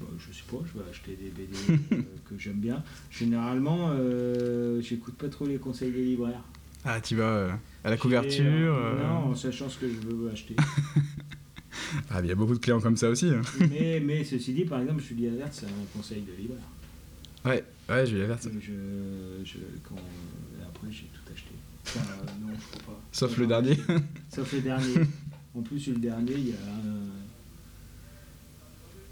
bah, je sais pas, je vais acheter des BD euh, que j'aime bien. Généralement, euh, j'écoute pas trop les conseils des libraires. Ah, tu vas à la couverture Non, en sachant ce que je veux acheter. Ah, il y a beaucoup de clients comme ça aussi. hein. mais, mais ceci dit, par exemple, Julie Alert, c'est un conseil de libraire. Ouais, ouais, je la verte. Je, je, quand, après, j'ai tout acheté. Enfin, euh, non, je crois pas. Sauf le dernier. Sauf le dernier. En plus, le dernier, il y a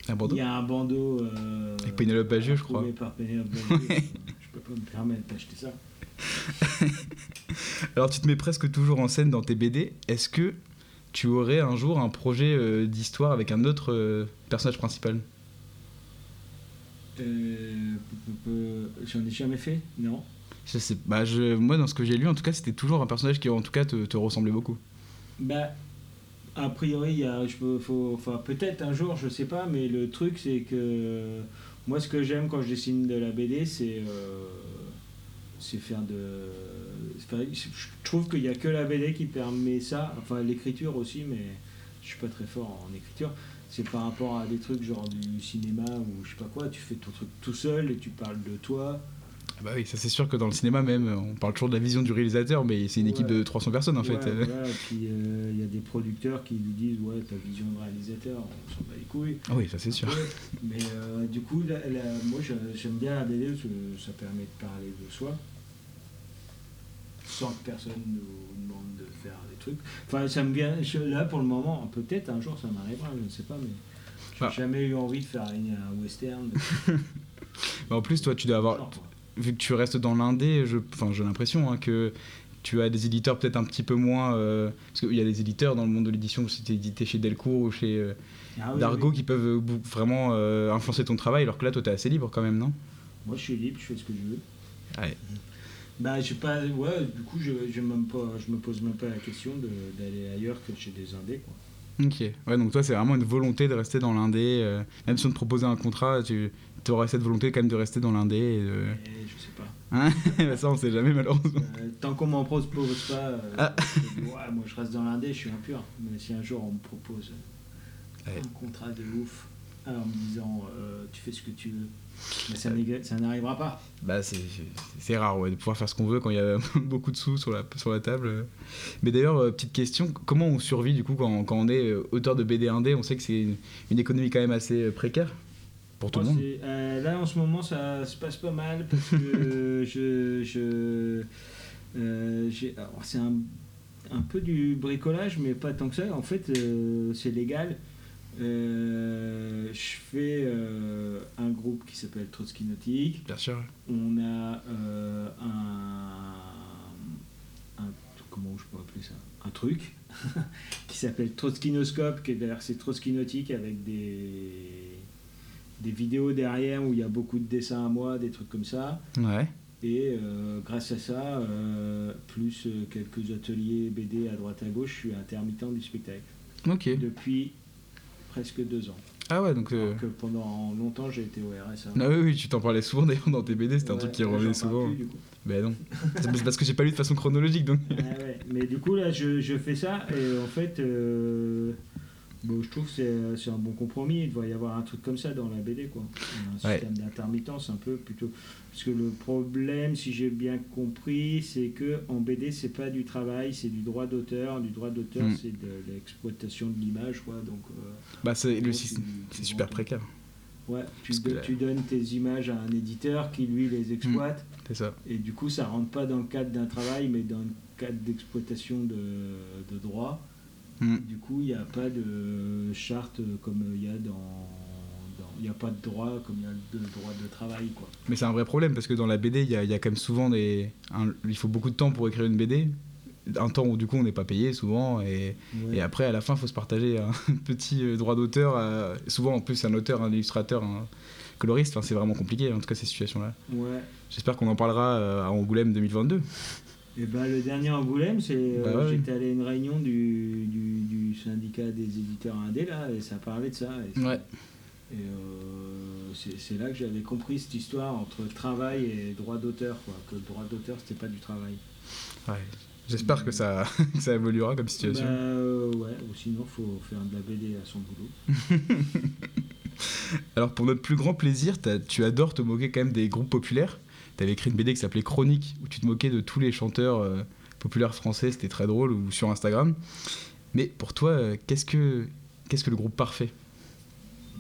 un, Un bandeau il y a un bandeau. euh, Avec Pénélope Bagieux, je crois. approuvé par Pénélope Bagieux. je peux pas me permettre d'acheter ça. Alors, tu te mets presque toujours en scène dans tes BD. Est-ce que tu aurais un jour un projet euh, d'histoire avec un autre euh, personnage principal? Euh, J'en ai jamais fait, non. Bah, je, Moi, dans ce que j'ai lu, en tout cas, c'était toujours un personnage qui, en tout cas, te, te ressemblait beaucoup. Bah, a priori, y a, enfin, peut-être un jour, je sais pas, mais le truc, c'est que moi, ce que j'aime quand je dessine de la BD, c'est euh, c'est faire de. je trouve qu'il n'y a que la BD qui permet ça, enfin, l'écriture aussi, mais je suis pas très fort en écriture. C'est par rapport à des trucs genre du cinéma ou je sais pas quoi, tu fais ton truc tout seul et tu parles de toi. Ah bah oui, ça c'est sûr que dans le cinéma même, on parle toujours de la vision du réalisateur, mais c'est une équipe Ouais. de 300 personnes en fait. Ouais, puis euh, il y a des producteurs qui lui disent Ouais, ta vision de réalisateur, on s'en bat les couilles. Ah oui, ça c'est sûr. Mais euh, du coup, la- la- moi j'aime bien la BD parce que ça permet de parler de soi sans que personne nous demande de faire des trucs. Enfin, ça me vient je- là pour le moment, peut-être un jour ça m'arrivera, je ne sais pas, mais j'ai Ah. jamais eu envie de faire un, un western. Bah, en plus, toi, tu dois avoir. Vu que tu restes dans l'indé, je, enfin, j'ai l'impression hein, que tu as des éditeurs peut-être un petit peu moins. euh, parce qu'il y a des éditeurs dans le monde de l'édition, si tu es édité chez Delcourt ou chez euh, Ah oui, Dargo, oui. qui peuvent euh, vraiment euh, influencer ton travail, alors que là, toi, tu es assez libre quand même, non? Moi je suis libre, je fais ce que je veux. Ouais. Bah, j'ai pas. Ouais, du coup, je, je, même pas, je me pose même pas la question de- d'aller ailleurs que chez des indés, quoi. Ok. Ouais, donc toi, c'est vraiment une volonté de rester dans l'indé. euh, même si on te proposait un contrat, tu aurais cette volonté quand même de rester dans l'indé. et de- Et je sais pas. Hein Bah, Ça, on sait jamais, malheureusement. Euh, tant qu'on m'en propose pas, euh, Ah. ouais, moi je reste dans l'indé, je suis impur. Mais si un jour on me propose Ouais. un contrat de ouf, en me disant euh, tu fais ce que tu veux, mais ça n'arrivera pas. Bah, c'est- rare ouais, de pouvoir faire ce qu'on veut quand il y a beaucoup de sous sur la, sur la table. Mais d'ailleurs, euh, petite question, comment on survit du coup quand, quand on est euh, auteur de BD indé? On sait que c'est une, une économie quand même assez euh, précaire pour tout le Moi, monde. c'est- euh, là en ce moment ça se passe pas mal parce que je. je euh, c'est un, un peu du bricolage, mais pas tant que ça. En fait, euh, c'est légal. Je fais un groupe qui s'appelle Trotsky Nautique. Bien sûr. On a un, un- Comment je peux appeler ça? Un truc qui s'appelle Trotskinoscope, qui est d'ailleurs c'est Trotsky Nautique avec des, des vidéos derrière où il y a beaucoup de dessins à moi, des trucs comme ça. Ouais. Et euh, grâce à ça, euh, plus euh, quelques ateliers BD à droite à gauche, je suis intermittent du spectacle Ok. depuis presque deux ans. Ah ouais, donc. euh, que pendant longtemps, j'ai été au RSA. Ah oui, oui, tu t'en parlais souvent d'ailleurs dans tes BD, c'était un truc qui revenait souvent. plus, du coup. Ben non. C'est parce que j'ai pas lu de façon chronologique donc. Ouais. Mais du coup, là, je, je fais ça et en fait, bon, je trouve que c'est c'est un bon compromis. Il doit y avoir un truc comme ça dans la BD, quoi. Un Ouais. système d'intermittence un peu plutôt. Parce que le problème, si j'ai bien compris, c'est que en BD, c'est pas du travail, c'est du droit d'auteur. Du droit d'auteur, Mm. c'est de l'exploitation de l'image, quoi. Donc, euh, Bah c'est le système. C'est super précaire, Ouais, tu, là- donnes tes images à un éditeur qui lui les exploite. c'est ça. Et du coup, ça rentre pas dans le cadre d'un travail, mais dans le cadre d'exploitation de, de droit. Mm. Du coup, il n'y a pas de charte comme il y a dans. Il n'y a pas de droit comme il y a de droit de travail. Quoi. Mais c'est un vrai problème parce que dans la BD, il y a, il y a quand même souvent des. un- il faut beaucoup de temps pour écrire une BD. Un temps où du coup on n'est pas payé souvent et, Ouais. et après à la fin il faut se partager un petit euh, droit d'auteur. à- Souvent en plus c'est un auteur, un illustrateur, un coloriste. Enfin, c'est vraiment compliqué en tout cas ces situations-là. Ouais. J'espère qu'on en parlera euh, à Angoulême 2022. Et ben, le dernier Angoulême, c'est euh, Bah ouais. j'étais allé à une réunion du, du, du syndicat des éditeurs indés là, et ça parlait de ça. Et, c'est- Ouais. et, euh, c'est là que j'avais compris cette histoire entre travail et droit d'auteur, quoi. Que le droit d'auteur, c'était pas du travail. Ouais. J'espère que ça, que ça évoluera comme situation. Bah, euh, ouais, ou sinon, faut faire de la BD à son boulot. Alors pour notre plus grand plaisir, tu adores te moquer quand même des groupes populaires? Tu avais écrit une BD qui s'appelait Chronique, où tu te moquais de tous les chanteurs euh, populaires français, c'était très drôle, ou sur Instagram. Mais pour toi, euh, qu'est-ce que qu'est-ce que le groupe parfait?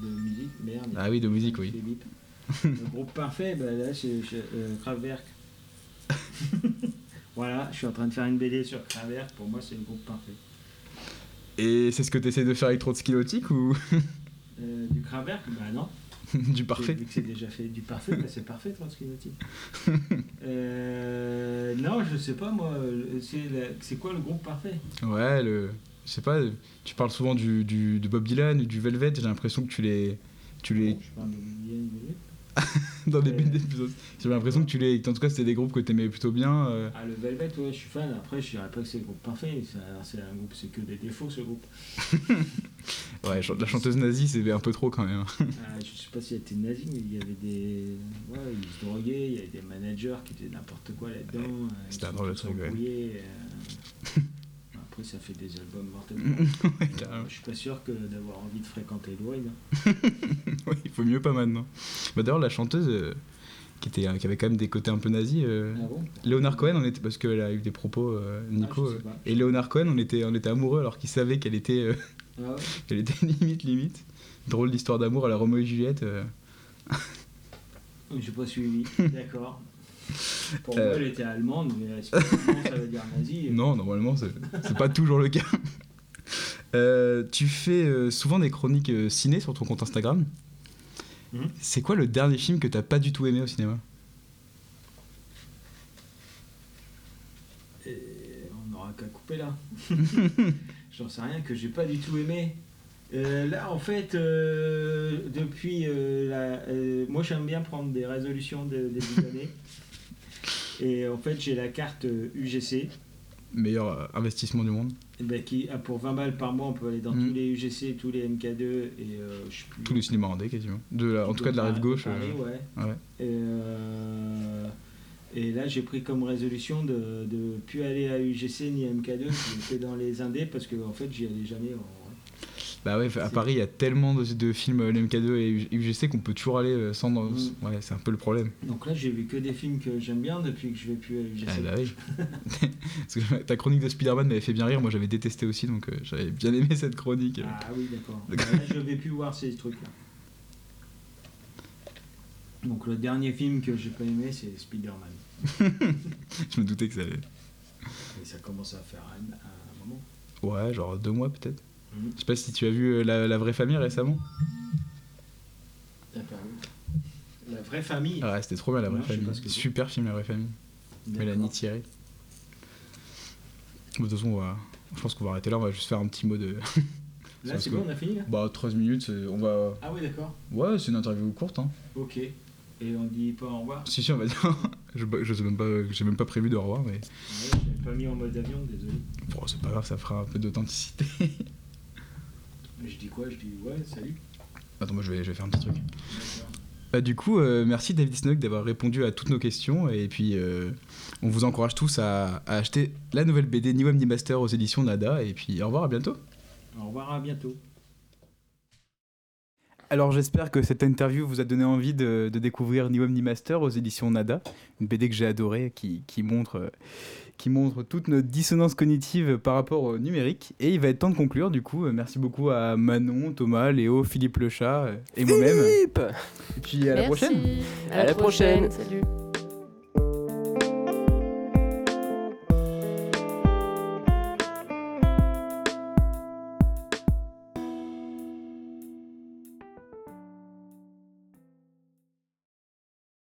De musique, merde. Ah oui, de musique, oui. Le groupe parfait, bah là, c'est euh, Kraftwerk. voilà, je suis en train de faire une BD sur Kraftwerk. Pour moi, c'est le groupe parfait. Et c'est ce que tu essaies de faire avec Trotsky Nautique ou? Euh, du Kraftwerk? Bah non. du parfait Vu que c'est déjà fait du parfait, bah c'est parfait, Trotsky Nautique. euh, non, je sais pas, moi. euh, C'est quoi le groupe parfait? Ouais, le... je sais pas, tu parles souvent du, du- de Bob Dylan, du Velvet, j'ai l'impression que tu les... Tu les... Je parle de Liliane Velvet. Dans les. BD, plutôt. J'ai l'impression que tu les... En tout cas, c'était des groupes que t'aimais plutôt bien. euh. Ah, le Velvet, ouais, je suis fan. Après, je dirais pas que c'est le groupe parfait. C'est un- C'est un groupe, c'est que des défauts, ce groupe. Ouais, la chanteuse nazie, c'est un peu trop quand même. Ah, je sais pas si elle était nazie, mais il y avait des. Ouais, ils se droguaient, il y avait des managers qui étaient n'importe quoi là-dedans. euh, C'était un drôle de truc, ouais. euh. Après, ça fait des albums. Ouais, carrément. je suis pas sûr que d'avoir envie de fréquenter Louis. Hein. Il faut mieux pas maintenant. Bah, D'ailleurs, la chanteuse, euh, qui, était, qui avait quand même des côtés un peu nazis, euh, Ah bon? Léonard Cohen, on était, parce qu'elle a eu des propos, euh, Nico. Ah, pas. et Léonard Cohen, on était, on était amoureux alors qu'il savait qu'elle était, Ah ouais? qu'elle était limite, limite. Drôle d'histoire d'amour à la Roméo et Juliette. euh. J'ai pas suivi. D'accord. Pour Euh. moi, elle était allemande, mais est-ce que allemand, ça veut dire nazi Non, normalement, c'est c'est pas toujours le cas. Euh, tu fais euh, souvent des chroniques euh, ciné sur ton compte Instagram. Mhm. C'est quoi le dernier film que t'as pas du tout aimé au cinéma? Et on n'aura qu'à couper là. J'en sais rien que j'ai pas du tout aimé. Là, en fait, depuis. la- moi, j'aime bien prendre des résolutions de début d'année. Et en fait, j'ai la carte euh, UGC. Meilleur euh, investissement du monde. eh ben, qui, ah, pour 20 balles par mois, on peut aller dans Mhm. tous les UGC, tous les MK2 et euh, je sais plus. Tous les cinémas indés quasiment. De la- en tout cas de la rive gauche. Paris, euh, ouais. ouais. Et, euh, et là, j'ai pris comme résolution de ne plus aller à UGC ni à MK2, j'étais dans les indés parce que en fait, j'y allais jamais. en. Bah ouais, à Paris, il y a tellement de, de films euh, LMK2 et UGC qu'on peut toujours aller euh, sans. dans- Mm. Ouais, c'est un peu le problème. Donc là, j'ai vu que des films que j'aime bien depuis que je vais plus à UGC. Ah bah oui. Parce que ta chronique de Spider-Man m'avait fait bien rire, moi j'avais détesté aussi, donc euh, j'avais bien aimé cette chronique. Ah oui, d'accord. Bah là, je vais plus voir ces trucs-là. Donc le dernier film que j'ai pas aimé, c'est Spider-Man. Je me doutais que ça allait. Et ça commence à faire un, un moment. Ouais, genre deux mois peut-être. Je sais pas si tu as vu euh, la, La vraie famille récemment. La vraie famille. Ah ouais, c'était trop bien la vraie Non, je famille. Super film la vraie famille. Mélanie Thierry. Bon, de toute façon, on va... je pense qu'on va arrêter là, on va juste faire un petit mot de. Là, c'est bon, on a fini là Bah, 13 minutes, on va. Ah oui, d'accord. Ouais, c'est une interview courte, hein. Ok. Et on dit pas au revoir Si, si, on va dire. je, je sais même pas, j'ai même pas prévu de revoir, mais Ouais, J'avais pas mis en mode avion, désolé. bon, c'est pas grave, ça fera un peu d'authenticité. Je dis quoi? Je dis ouais, salut. Attends, moi je vais, je vais faire un petit truc. Bah, du coup, euh, merci David Snook d'avoir répondu à toutes nos questions. Et puis, euh, on vous encourage tous à, à acheter la nouvelle BD Ni Web ni Master aux éditions Nada. Et puis, au revoir, à bientôt. Au revoir, à bientôt. Alors, j'espère que cette interview vous a donné envie de, de découvrir Ni Web ni Master aux éditions Nada, une BD que j'ai adorée qui, qui montre. euh, qui montre toute notre dissonance cognitive par rapport au numérique. Et il va être temps de conclure, du coup. Merci beaucoup à Manon, Thomas, Léo, Philippe Le Chat euh, et moi-même. Philippe Et puis à la prochaine. À, À la prochaine. Salut.